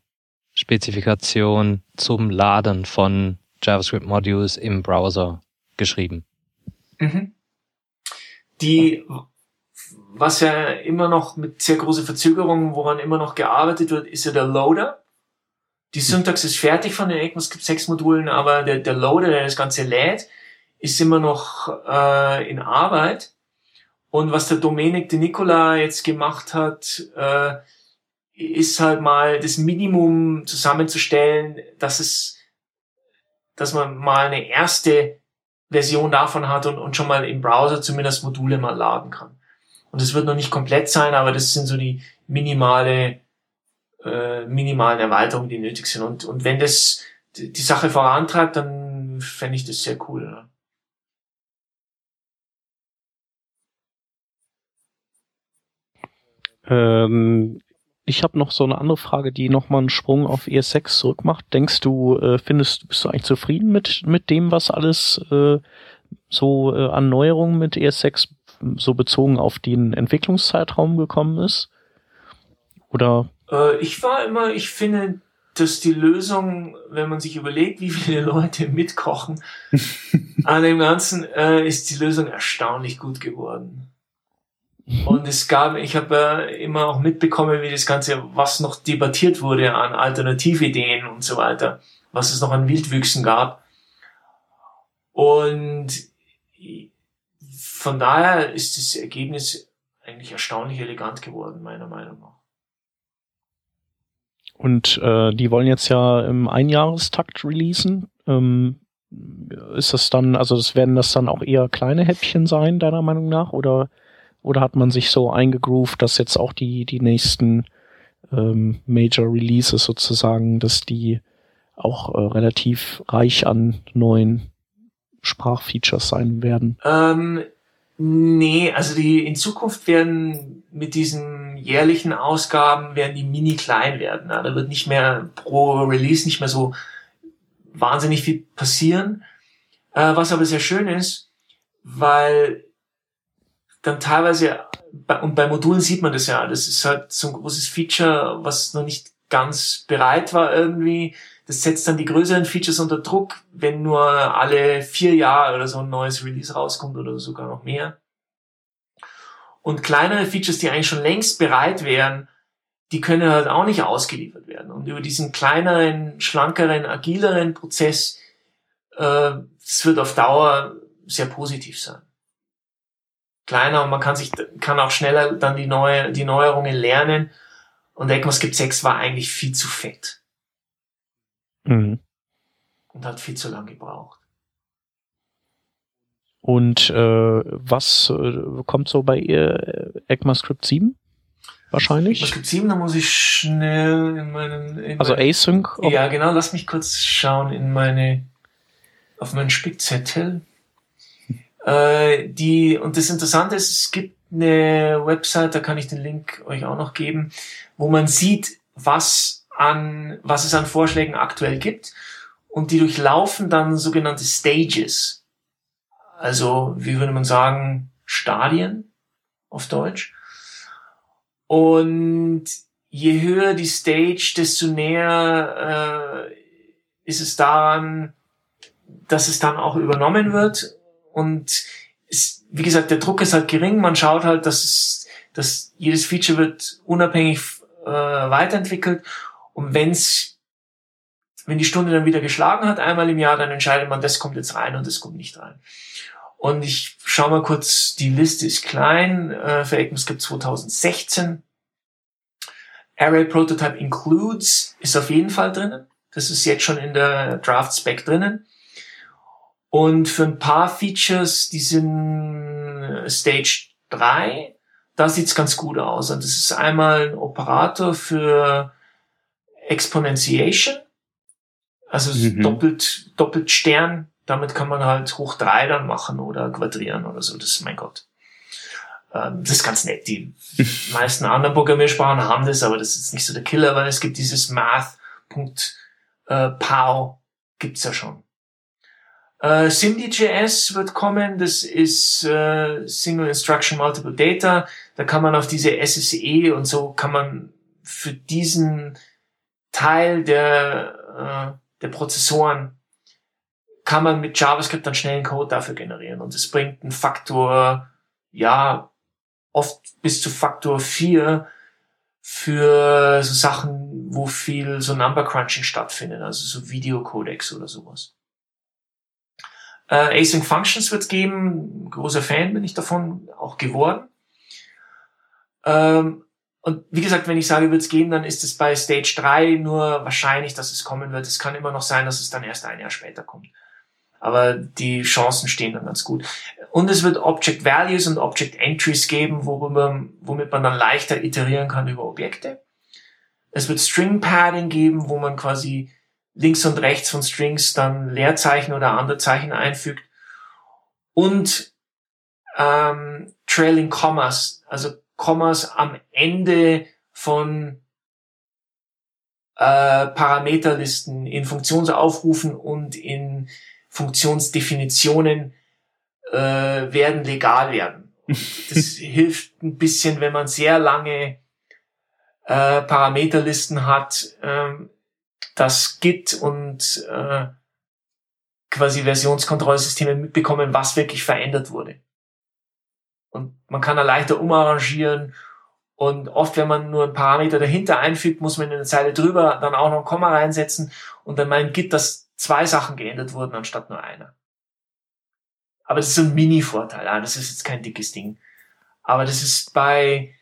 Spezifikation zum Laden von JavaScript-Modules im Browser geschrieben. Mhm. Die, was ja immer noch mit sehr großer Verzögerung, woran immer noch gearbeitet wird, ist ja der Loader. Die Syntax ist fertig von den ECMAScript 6 Modulen, aber der, der Loader, der das Ganze lädt, ist immer noch äh, in Arbeit. Und was der Domenik de Nicola jetzt gemacht hat, äh, ist halt mal das Minimum zusammenzustellen, dass es, dass man mal eine erste Version davon hat und, und schon mal im Browser zumindest Module mal laden kann. Und es wird noch nicht komplett sein, aber das sind so die minimale, äh, minimalen Erweiterungen, die nötig sind. Und, und wenn das die, Sache vorantreibt, dann fände ich das sehr cool. Ne? Ähm, ich habe noch so eine andere Frage, die nochmal einen Sprung auf ES6 zurückmacht. Denkst du, äh, findest, bist du eigentlich zufrieden mit, mit dem, was alles äh, so äh, an Neuerungen mit ES6 so bezogen auf den Entwicklungszeitraum gekommen ist? Oder? Äh, ich war immer, ich finde, dass die Lösung, wenn man sich überlegt, wie viele [LAUGHS] Leute mitkochen [LAUGHS] an dem Ganzen, äh, ist die Lösung erstaunlich gut geworden. Und es gab, ich habe äh, immer auch mitbekommen, wie das Ganze, was noch debattiert wurde an Alternativideen und so weiter, was es noch an Wildwüchsen gab. Und von daher ist das Ergebnis eigentlich erstaunlich elegant geworden, meiner Meinung nach. Und äh, die wollen jetzt ja im Einjahrestakt releasen. Ähm, ist das dann, also das werden das dann auch eher kleine Häppchen sein, deiner Meinung nach? Oder oder hat man sich so eingegroovt, dass jetzt auch die, die nächsten ähm, Major Releases sozusagen, dass die auch äh, relativ reich an neuen Sprachfeatures sein werden? Ähm, nee, also die in Zukunft werden mit diesen jährlichen Ausgaben werden die mini klein werden. Da wird nicht mehr pro Release nicht mehr so wahnsinnig viel passieren. Äh, was aber sehr schön ist, weil dann teilweise, und bei Modulen sieht man das ja, das ist halt so ein großes Feature, was noch nicht ganz bereit war irgendwie. Das setzt dann die größeren Features unter Druck, wenn nur alle vier Jahre oder so ein neues Release rauskommt oder sogar noch mehr. Und kleinere Features, die eigentlich schon längst bereit wären, die können halt auch nicht ausgeliefert werden. Und über diesen kleineren, schlankeren, agileren Prozess, äh, das wird auf Dauer sehr positiv sein kleiner und man kann sich, kann auch schneller dann die neue, die Neuerungen lernen. Und ECMAScript 6 war eigentlich viel zu fett. Mhm. Und hat viel zu lang gebraucht. Und äh, was äh, kommt so bei ihr ECMAScript 7? Wahrscheinlich. ECMAScript 7, da muss ich schnell in meinen. In also meine, Async? Ja, genau, lass mich kurz schauen in meine auf meinen Spickzettel. Äh, die, und das Interessante ist, es gibt eine Website, da kann ich den Link euch auch noch geben, wo man sieht, was an, was es an Vorschlägen aktuell gibt. Und die durchlaufen dann sogenannte Stages. Also, wie würde man sagen, Stadien auf Deutsch. Und je höher die Stage, desto näher äh, ist es daran, dass es dann auch übernommen wird und ist, wie gesagt, der Druck ist halt gering. Man schaut halt, dass es, dass jedes Feature wird unabhängig äh, weiterentwickelt. Und wenn's, wenn die Stunde dann wieder geschlagen hat, einmal im Jahr, dann entscheidet man, das kommt jetzt rein und das kommt nicht rein. Und ich schau mal kurz, die Liste ist klein. Äh, für ECMAScript 2016. Array Prototype Includes ist auf jeden Fall drinnen. Das ist jetzt schon in der Draft Spec drinnen. Und für ein paar Features, die sind äh, Stage 3, da sieht's ganz gut aus. Und das ist einmal ein Operator für Exponentiation, also mhm. doppelt, doppelt Stern. Damit kann man halt hoch drei dann machen oder quadrieren oder so. Das ist mein Gott. Ähm, das ist ganz nett. Die [LAUGHS] meisten anderen Programmiersprachen haben das, aber das ist nicht so der Killer, weil es gibt dieses Math.pow, äh, gibt's ja schon. Äh, SIMD.js wird kommen, das ist äh, Single Instruction Multiple Data. Da kann man auf diese SSE und so kann man für diesen Teil der, äh, der Prozessoren kann man mit JavaScript dann schnellen Code dafür generieren. Und es bringt einen Faktor, ja, oft bis zu Faktor 4 für so Sachen, wo viel so Number Crunching stattfindet, also so Videocodecs oder sowas. Äh, Async Functions wird es geben, großer Fan bin ich davon auch geworden. Ähm, und wie gesagt, wenn ich sage, wird es gehen, dann ist es bei Stage 3 nur wahrscheinlich, dass es kommen wird. Es kann immer noch sein, dass es dann erst ein Jahr später kommt. Aber die Chancen stehen dann ganz gut. Und es wird Object Values und Object Entries geben, worüber, womit man dann leichter iterieren kann über Objekte. Es wird String Padding geben, wo man quasi links und rechts von Strings dann Leerzeichen oder andere Zeichen einfügt. Und ähm, Trailing Commas, also Kommas am Ende von äh, Parameterlisten in Funktionsaufrufen und in Funktionsdefinitionen äh, werden legal werden. [LAUGHS] das hilft ein bisschen, wenn man sehr lange äh, Parameterlisten hat, ähm, dass Git und äh, quasi Versionskontrollsysteme mitbekommen, was wirklich verändert wurde. Und man kann da leichter umarrangieren. Und oft, wenn man nur ein Parameter dahinter einfügt, muss man in eine Zeile drüber dann auch noch ein Komma reinsetzen. Und dann meint Git, dass zwei Sachen geändert wurden anstatt nur einer. Aber das ist so ein Mini-Vorteil. Das ist jetzt kein dickes Ding. Aber das ist bei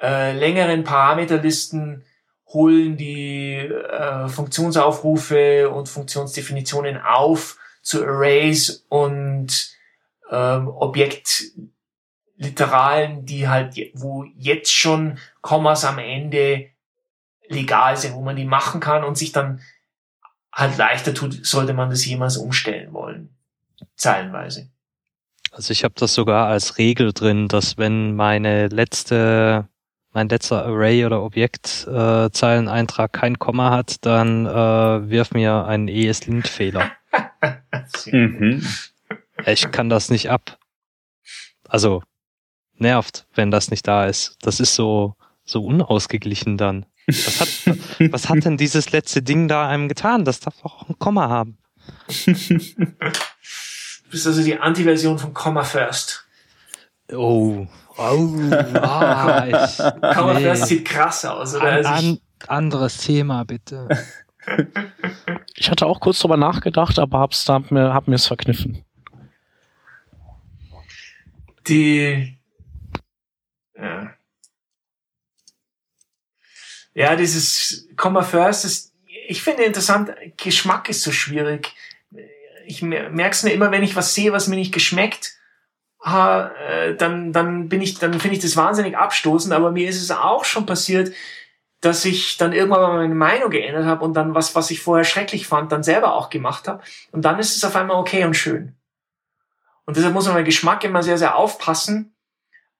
äh, längeren Parameterlisten holen die äh, Funktionsaufrufe und Funktionsdefinitionen auf zu Arrays und ähm, Objektliteralen, die halt, wo jetzt schon Kommas am Ende legal sind, wo man die machen kann und sich dann halt leichter tut, sollte man das jemals umstellen wollen. Zeilenweise. Also ich habe das sogar als Regel drin, dass wenn meine letzte mein letzter Array oder Objektzeileneintrag äh, kein Komma hat, dann äh, wirf mir einen ESLint-Fehler. [LAUGHS] mhm. Ich kann das nicht ab. Also nervt, wenn das nicht da ist. Das ist so so unausgeglichen dann. Was hat, [LAUGHS] was hat denn dieses letzte Ding da einem getan? Das darf auch ein Komma haben. [LAUGHS] Du bist also die Anti-Version von Komma First. Oh, oh, ah, ich, [LAUGHS] Komma nee. First sieht krass aus, oder? An, also an, anderes Thema, bitte. [LAUGHS] Ich hatte auch kurz drüber nachgedacht, aber hab's, hab mir, hab mir's verkniffen. Die, ja. Ja, dieses Comma First ist, ich finde interessant, Geschmack ist so schwierig. Ich merke es nur immer, wenn ich was sehe, was mir nicht geschmeckt, äh, dann, dann bin ich, dann finde ich das wahnsinnig abstoßend, aber mir ist es auch schon passiert, dass ich dann irgendwann mal meine Meinung geändert habe und dann was, was ich vorher schrecklich fand, dann selber auch gemacht habe. Und dann ist es auf einmal okay und schön. Und deshalb muss man beim Geschmack immer sehr, sehr aufpassen,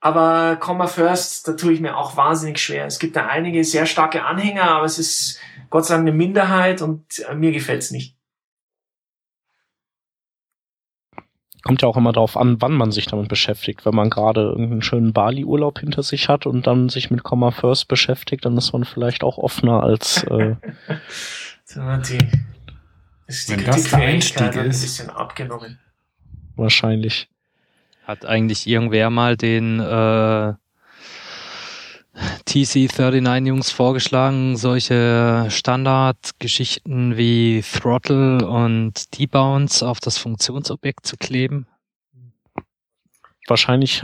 aber Comma First, da tue ich mir auch wahnsinnig schwer. Es gibt da einige sehr starke Anhänger, aber es ist Gott sei Dank eine Minderheit und äh, mir gefällt's nicht. Kommt ja auch immer darauf an, wann man sich damit beschäftigt. Wenn man gerade irgendeinen schönen Bali-Urlaub hinter sich hat und dann sich mit Comma First beschäftigt, dann ist man vielleicht auch offener als äh [LAUGHS] die, ist die Wenn das der Einstieg ist, ein bisschen abgenommen. Wahrscheinlich. Hat eigentlich irgendwer mal den äh, TC39-Jungs vorgeschlagen, solche Standardgeschichten wie Throttle und Debounce auf das Funktionsobjekt zu kleben? Wahrscheinlich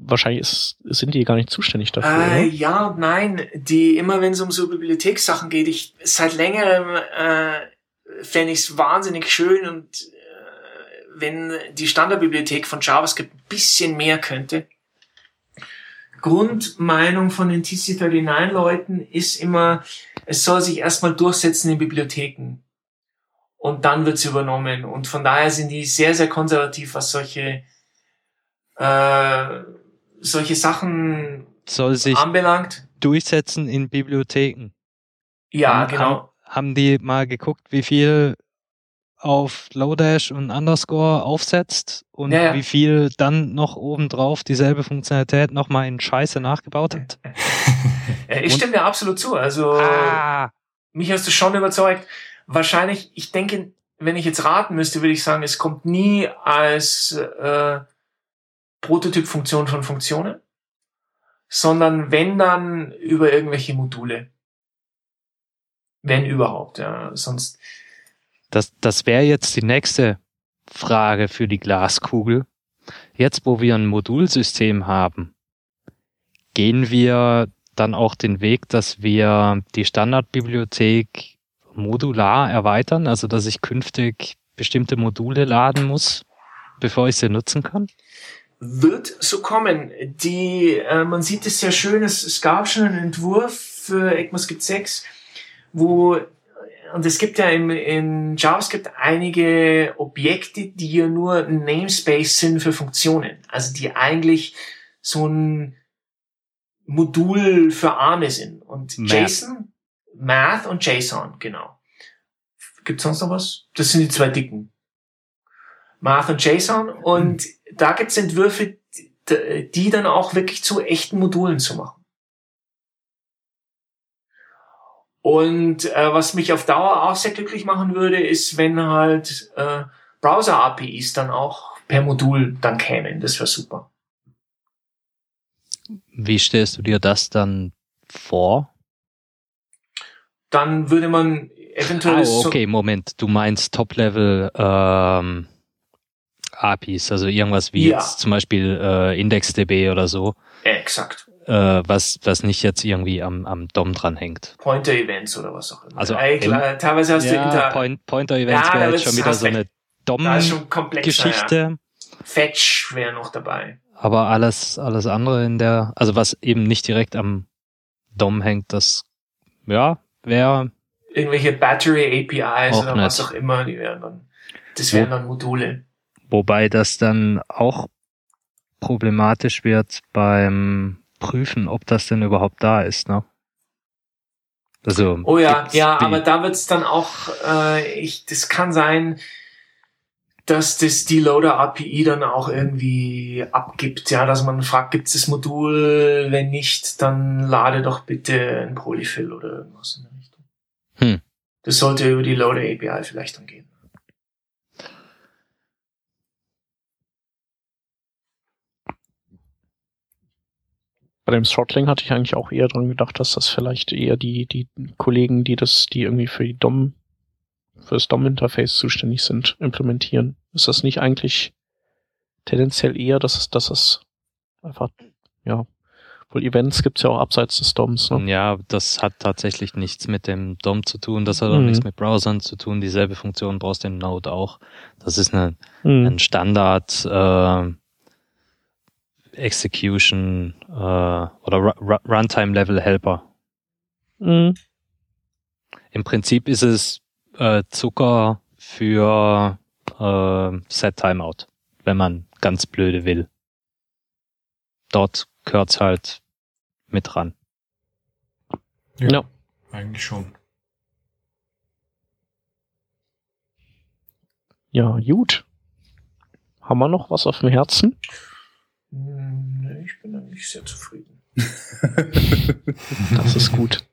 wahrscheinlich ist, sind die gar nicht zuständig dafür. Äh, ja und nein. Die, immer wenn es um so Bibliothekssachen geht, ich seit längerem äh, fände ich es wahnsinnig schön und wenn die Standardbibliothek von JavaScript ein bisschen mehr könnte. Grundmeinung von den TC39-Leuten ist immer, es soll sich erstmal durchsetzen in Bibliotheken. Und dann wird's übernommen. Und von daher sind die sehr, sehr konservativ, was solche, äh, solche Sachen soll sich anbelangt. Durchsetzen in Bibliotheken. Ja, haben, genau. Haben, haben die mal geguckt, wie viel auf Lodash und Underscore aufsetzt und ja, ja. wie viel dann noch obendrauf dieselbe Funktionalität nochmal in Scheiße nachgebaut hat. [LAUGHS] ich stimme dir absolut zu. Also ah. mich hast du schon überzeugt. Wahrscheinlich, ich denke, wenn ich jetzt raten müsste, würde ich sagen, es kommt nie als äh, Prototypfunktion von Funktionen, sondern wenn dann über irgendwelche Module. Wenn überhaupt, ja. Sonst das, das wäre jetzt die nächste Frage für die Glaskugel. Jetzt, wo wir ein Modulsystem haben, gehen wir dann auch den Weg, dass wir die Standardbibliothek modular erweitern, also dass ich künftig bestimmte Module laden muss, bevor ich sie nutzen kann? Wird so kommen. Die, äh, man sieht es sehr schön, es, es gab schon einen Entwurf für ECMAScript 6, wo und es gibt ja im, in JavaScript einige Objekte, die ja nur ein Namespace sind für Funktionen. Also die eigentlich so ein Modul für Arme sind. Und Math. JSON, Math und JSON, genau. Gibt sonst noch was? Das sind die zwei dicken. Math und JSON. Und mhm. da gibt's Entwürfe, die dann auch wirklich zu echten Modulen zu machen. Und äh, was mich auf Dauer auch sehr glücklich machen würde, ist, wenn halt äh, Browser-APIs dann auch per Modul dann kämen. Das wäre super. Wie stellst du dir das dann vor? Dann würde man eventuell. Oh, okay, so Moment. Du meinst Top-Level ähm, APIs, also irgendwas wie ja. jetzt zum Beispiel äh, IndexDB oder so. Exakt äh, was, was nicht jetzt irgendwie am, am DOM dranhängt. Pointer-Events oder was auch immer. Also Ey, klar, im, teilweise hast ja, du Inter Point, Pointer-Events ja, wäre jetzt schon wieder so eine DOM-Geschichte. Ja. Fetch wäre noch dabei. Aber alles, alles andere in der, also was eben nicht direkt am DOM hängt, das, ja, wäre. Irgendwelche Battery APIs oder nett. was auch immer, die wären dann, das wären dann Module. Wobei das dann auch problematisch wird beim prüfen, ob das denn überhaupt da ist, ne? Also, oh ja, ja, aber da wird's dann auch, äh, ich, das kann sein, dass das die Loader API dann auch irgendwie abgibt, ja, dass man fragt, gibt's das Modul? Wenn nicht, dann lade doch bitte ein Polyfill oder irgendwas in der Richtung. Hm. Das sollte über die Loader API vielleicht dann gehen. Bei dem Throttling hatte ich eigentlich auch eher dran gedacht, dass das vielleicht eher die, die Kollegen, die das, die irgendwie für die DOM, für das DOM-Interface zuständig sind, implementieren. Ist das nicht eigentlich tendenziell eher, dass es, dass es einfach, ja, wohl Events gibt's ja auch abseits des DOMs, ne? Ja, das hat tatsächlich nichts mit dem DOM zu tun, das hat auch mhm. nichts mit Browsern zu tun, dieselbe Funktion brauchst du in Node auch. Das ist eine, mhm. ein Standard, äh, Execution äh, oder Runtime Level Helper. Mhm. Im Prinzip ist es äh, Zucker für äh, Set Timeout, wenn man ganz blöde will. Dort gehört's halt mit ran. Ja, ja. eigentlich schon. Ja, gut. Haben wir noch was auf dem Herzen? Hm, nee, ich bin eigentlich sehr zufrieden. das ist gut.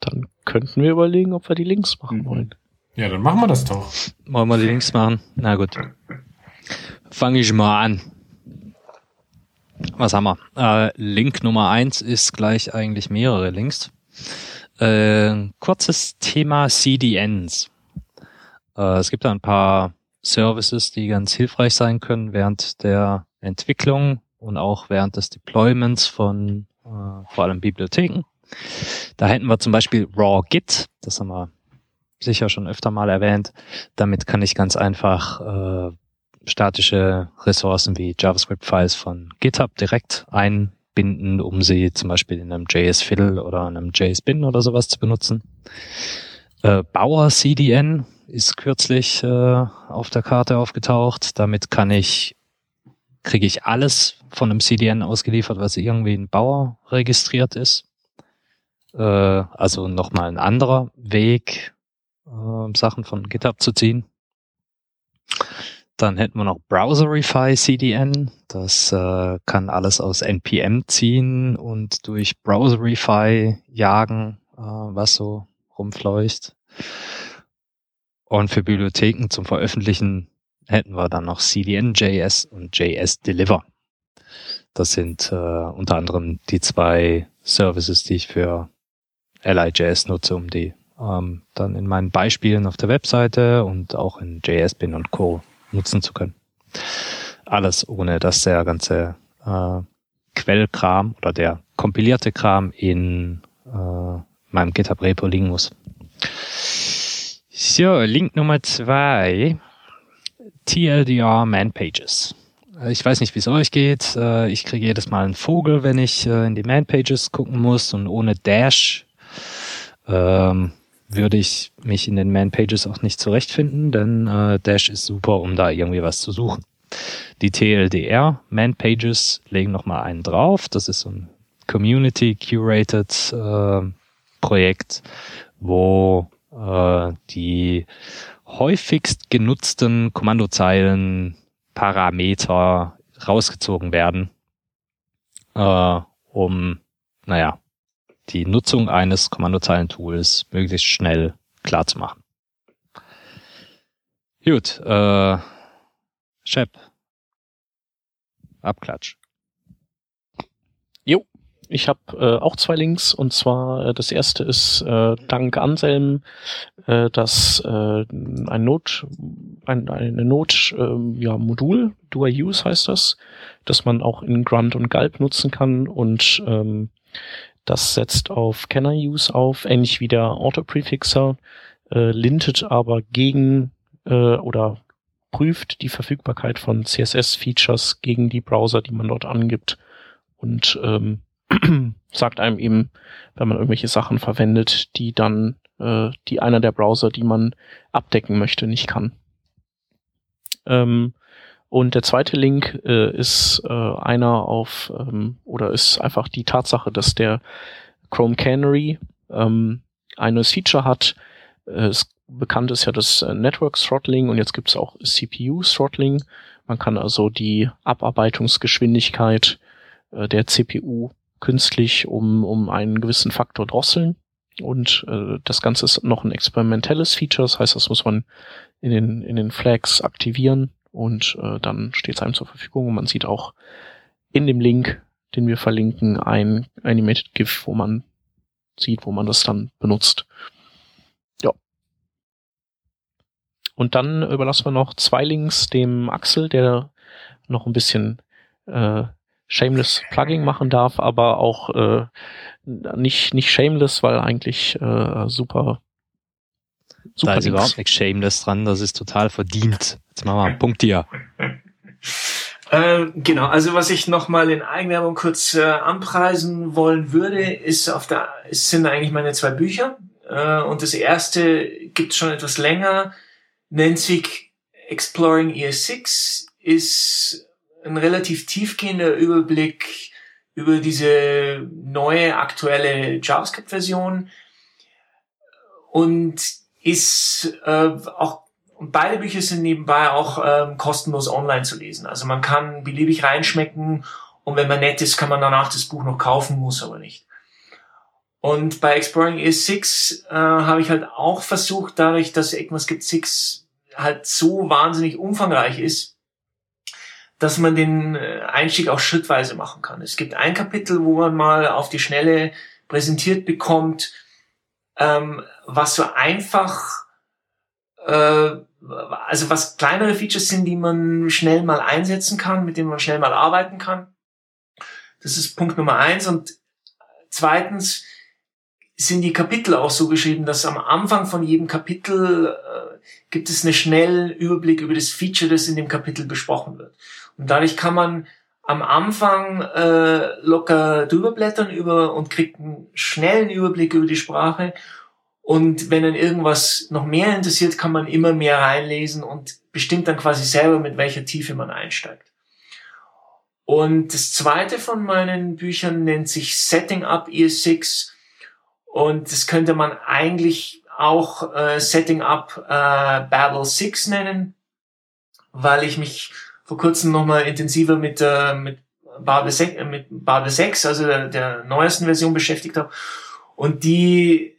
Dann könnten wir überlegen, ob wir die Links machen wollen. Ja, dann machen wir das doch. Wollen wir die Links machen? Na gut. Fange ich mal an. Was haben wir? Äh, Link Nummer eins ist gleich eigentlich mehrere Links. Äh, kurzes Thema CDNs. Äh, es gibt da ein paar Services, die ganz hilfreich sein können während der Entwicklung und auch während des Deployments von äh, vor allem Bibliotheken. Da hätten wir zum Beispiel Raw Git, das haben wir sicher schon öfter mal erwähnt. Damit kann ich ganz einfach äh, statische Ressourcen wie JavaScript-Files von GitHub direkt einbinden, um sie zum Beispiel in einem JS-Fiddle oder einem JS-Bin oder sowas zu benutzen. Äh, Bauer CDN ist kürzlich äh, auf der Karte aufgetaucht. Damit kann ich, kriege ich alles von einem CDN ausgeliefert, was irgendwie in Bauer registriert ist. Äh, also nochmal ein anderer Weg, äh, Sachen von GitHub zu ziehen. Dann hätten wir noch Browserify CDN. Das äh, kann alles aus NPM ziehen und durch Browserify jagen, äh, was so rumfleucht. Und für Bibliotheken zum Veröffentlichen hätten wir dann noch CDN.js und JS Deliver. Das sind äh, unter anderem die zwei Services, die ich für LIJS nutze, um die ähm, dann in meinen Beispielen auf der Webseite und auch in JS-Bin und Co. nutzen zu können. Alles ohne, dass der ganze äh, Quellkram oder der kompilierte Kram in äh, meinem GitHub-Repo liegen muss. So, Link Nummer zwei. TLDR Man Pages. Ich weiß nicht, wie es euch geht. Äh, ich kriege jedes Mal einen Vogel, wenn ich äh, in die Man Pages gucken muss und ohne Dash ähm, würde ich mich in den Man Pages auch nicht zurechtfinden, denn äh, Dash ist super, um da irgendwie was zu suchen. Die TLDR Man Pages legen nochmal einen drauf. Das ist so ein Community Curated äh, Projekt, wo äh, die häufigst genutzten Kommandozeilen Parameter rausgezogen werden, äh, um, naja, die Nutzung eines Kommandozeilentools möglichst schnell klar zu machen. Gut, äh, Shep. Abklatsch. Ich habe äh, auch zwei Links. Und zwar äh, das erste ist äh, dank Anselm, äh, dass äh, ein Not, ein, eine Not, äh, ja Modul, I Use heißt das, dass man auch in Grunt und Gulp nutzen kann. Und ähm, das setzt auf Can I Use auf, ähnlich wie der Autoprefixer, äh, lintet aber gegen äh, oder prüft die Verfügbarkeit von CSS-Features gegen die Browser, die man dort angibt. Und ähm, [CLEARS THROAT] sagt einem eben, wenn man irgendwelche Sachen verwendet, die dann äh, die einer der Browser, die man abdecken möchte, nicht kann. Ähm, und der zweite Link äh, ist äh, einer auf, ähm, oder ist einfach die Tatsache, dass der Chrome Canary ähm, ein Feature hat. Äh, bekannt ist ja das äh, Network Throttling und jetzt gibt es auch CPU Throttling. Man kann also die Abarbeitungsgeschwindigkeit äh, der CPU künstlich um, um einen gewissen Faktor drosseln. Und äh, das Ganze ist noch ein experimentelles Feature, das heißt, das muss man in den, in den Flags aktivieren und äh, dann steht es einem zur Verfügung und man sieht auch in dem Link, den wir verlinken, ein Animated GIF, wo man sieht, wo man das dann benutzt. Ja. Und dann überlassen wir noch zwei Links dem Axel, der noch ein bisschen äh, Shameless Plugging machen darf, aber auch äh, nicht nicht Shameless, weil eigentlich äh, super Super da ist überhaupt nichts Shameless dran, das ist total verdient. Jetzt machen wir einen Punkt hier. [LAUGHS] Äh, genau, also was ich nochmal in Eigenwerbung kurz äh, anpreisen wollen würde, ist auf der, sind eigentlich meine zwei Bücher. Äh, und das erste gibt schon etwas länger, nennt sich Exploring ES6, ist ein relativ tiefgehender Überblick über diese neue aktuelle JavaScript-Version. Und ist äh, auch und beide Bücher sind nebenbei auch ähm, kostenlos online zu lesen. Also man kann beliebig reinschmecken und wenn man nett ist, kann man danach das Buch noch kaufen, muss aber nicht. Und bei Exploring ES6 äh, habe ich halt auch versucht, dadurch, dass ECMAScript 6 halt so wahnsinnig umfangreich ist, dass man den äh, Einstieg auch schrittweise machen kann. Es gibt ein Kapitel, wo man mal auf die Schnelle präsentiert bekommt, ähm, was so einfach, äh, also was kleinere Features sind, die man schnell mal einsetzen kann, mit denen man schnell mal arbeiten kann. Das ist Punkt Nummer eins. Und zweitens sind die Kapitel auch so geschrieben, dass am Anfang von jedem Kapitel äh, gibt es einen schnellen Überblick über das Feature, das in dem Kapitel besprochen wird. Und dadurch kann man am Anfang äh, locker drüber blättern über und kriegt einen schnellen Überblick über die Sprache. Und wenn dann irgendwas noch mehr interessiert, kann man immer mehr reinlesen und bestimmt dann quasi selber, mit welcher Tiefe man einsteigt. Und das zweite von meinen Büchern nennt sich Setting Up ES6. Und das könnte man eigentlich auch äh, Setting Up äh, Babel 6 nennen, weil ich mich vor kurzem nochmal intensiver mit, äh, mit, Babel 6, äh, mit Babel 6, also der, der neuesten Version beschäftigt habe und die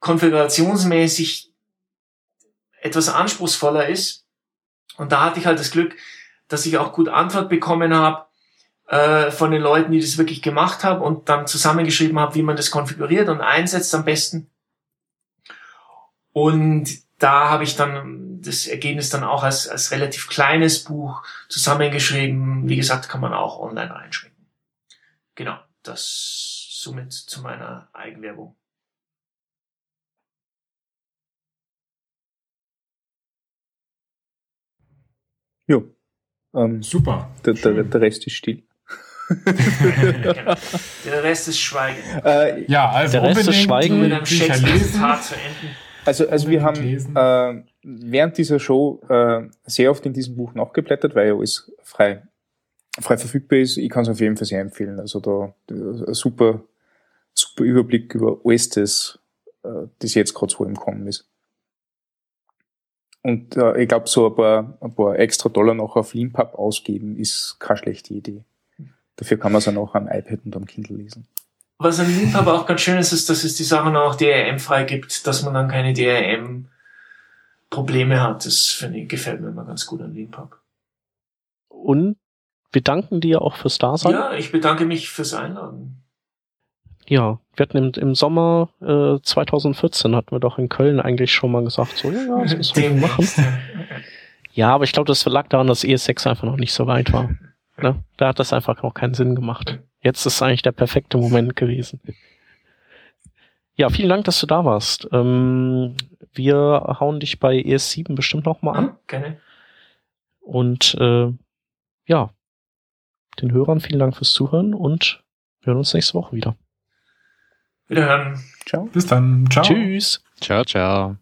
konfigurationsmäßig etwas anspruchsvoller ist. Und da hatte ich halt das Glück, dass ich auch gut Antwort bekommen habe äh, von den Leuten, die das wirklich gemacht haben und dann zusammengeschrieben habe, wie man das konfiguriert und einsetzt am besten. Und da habe ich dann das Ergebnis dann auch als, als relativ kleines Buch zusammengeschrieben. Wie gesagt, kann man auch online reinschicken. Genau, das somit zu meiner Eigenwerbung. Jo. Ähm, Super. Der, der, der Rest ist still. genau. [LAUGHS] Der Rest ist Schweigen. Äh, ja, also der Rest ist Schweigen. Mit einem Shakespeare-Zitat zu enden. Also, also wir haben äh, während dieser Show äh, sehr oft in diesem Buch nachgeblättert, weil ja alles frei, frei verfügbar ist. Ich kann es auf jeden Fall sehr empfehlen. Also da ein super, super Überblick über alles das, äh, das jetzt gerade so im Kommen ist. Und äh, ich glaube, so ein paar, ein paar extra Dollar noch auf Leanpub ausgeben, ist keine schlechte Idee. Dafür kann man es auch am iPad und am Kindle lesen. Was an Leanpub auch ganz schön ist, ist, dass es die Sachen auch DRM-frei gibt, dass man dann keine DRM-Probleme hat. Das finde ich, gefällt mir immer ganz gut an Leanpub. Und wir danken dir auch fürs Dasein. Ja, ich bedanke mich fürs Einladen. Ja, wir hatten im, im Sommer äh, 2014 hatten wir doch in Köln eigentlich schon mal gesagt, so ja, das müssen wir machen. Ja, aber ich glaube, das lag daran, dass ES6 einfach noch nicht so weit war. Ne? Da hat das einfach noch keinen Sinn gemacht. Jetzt ist eigentlich der perfekte Moment gewesen. Ja, vielen Dank, dass du da warst. Ähm, wir hauen dich bei ES7 bestimmt noch mal an. Gerne. Und äh, ja, den Hörern vielen Dank fürs Zuhören und wir hören uns nächste Woche wieder. Wiederhören. Ciao. Bis dann. Ciao. Tschüss. Ciao, ciao.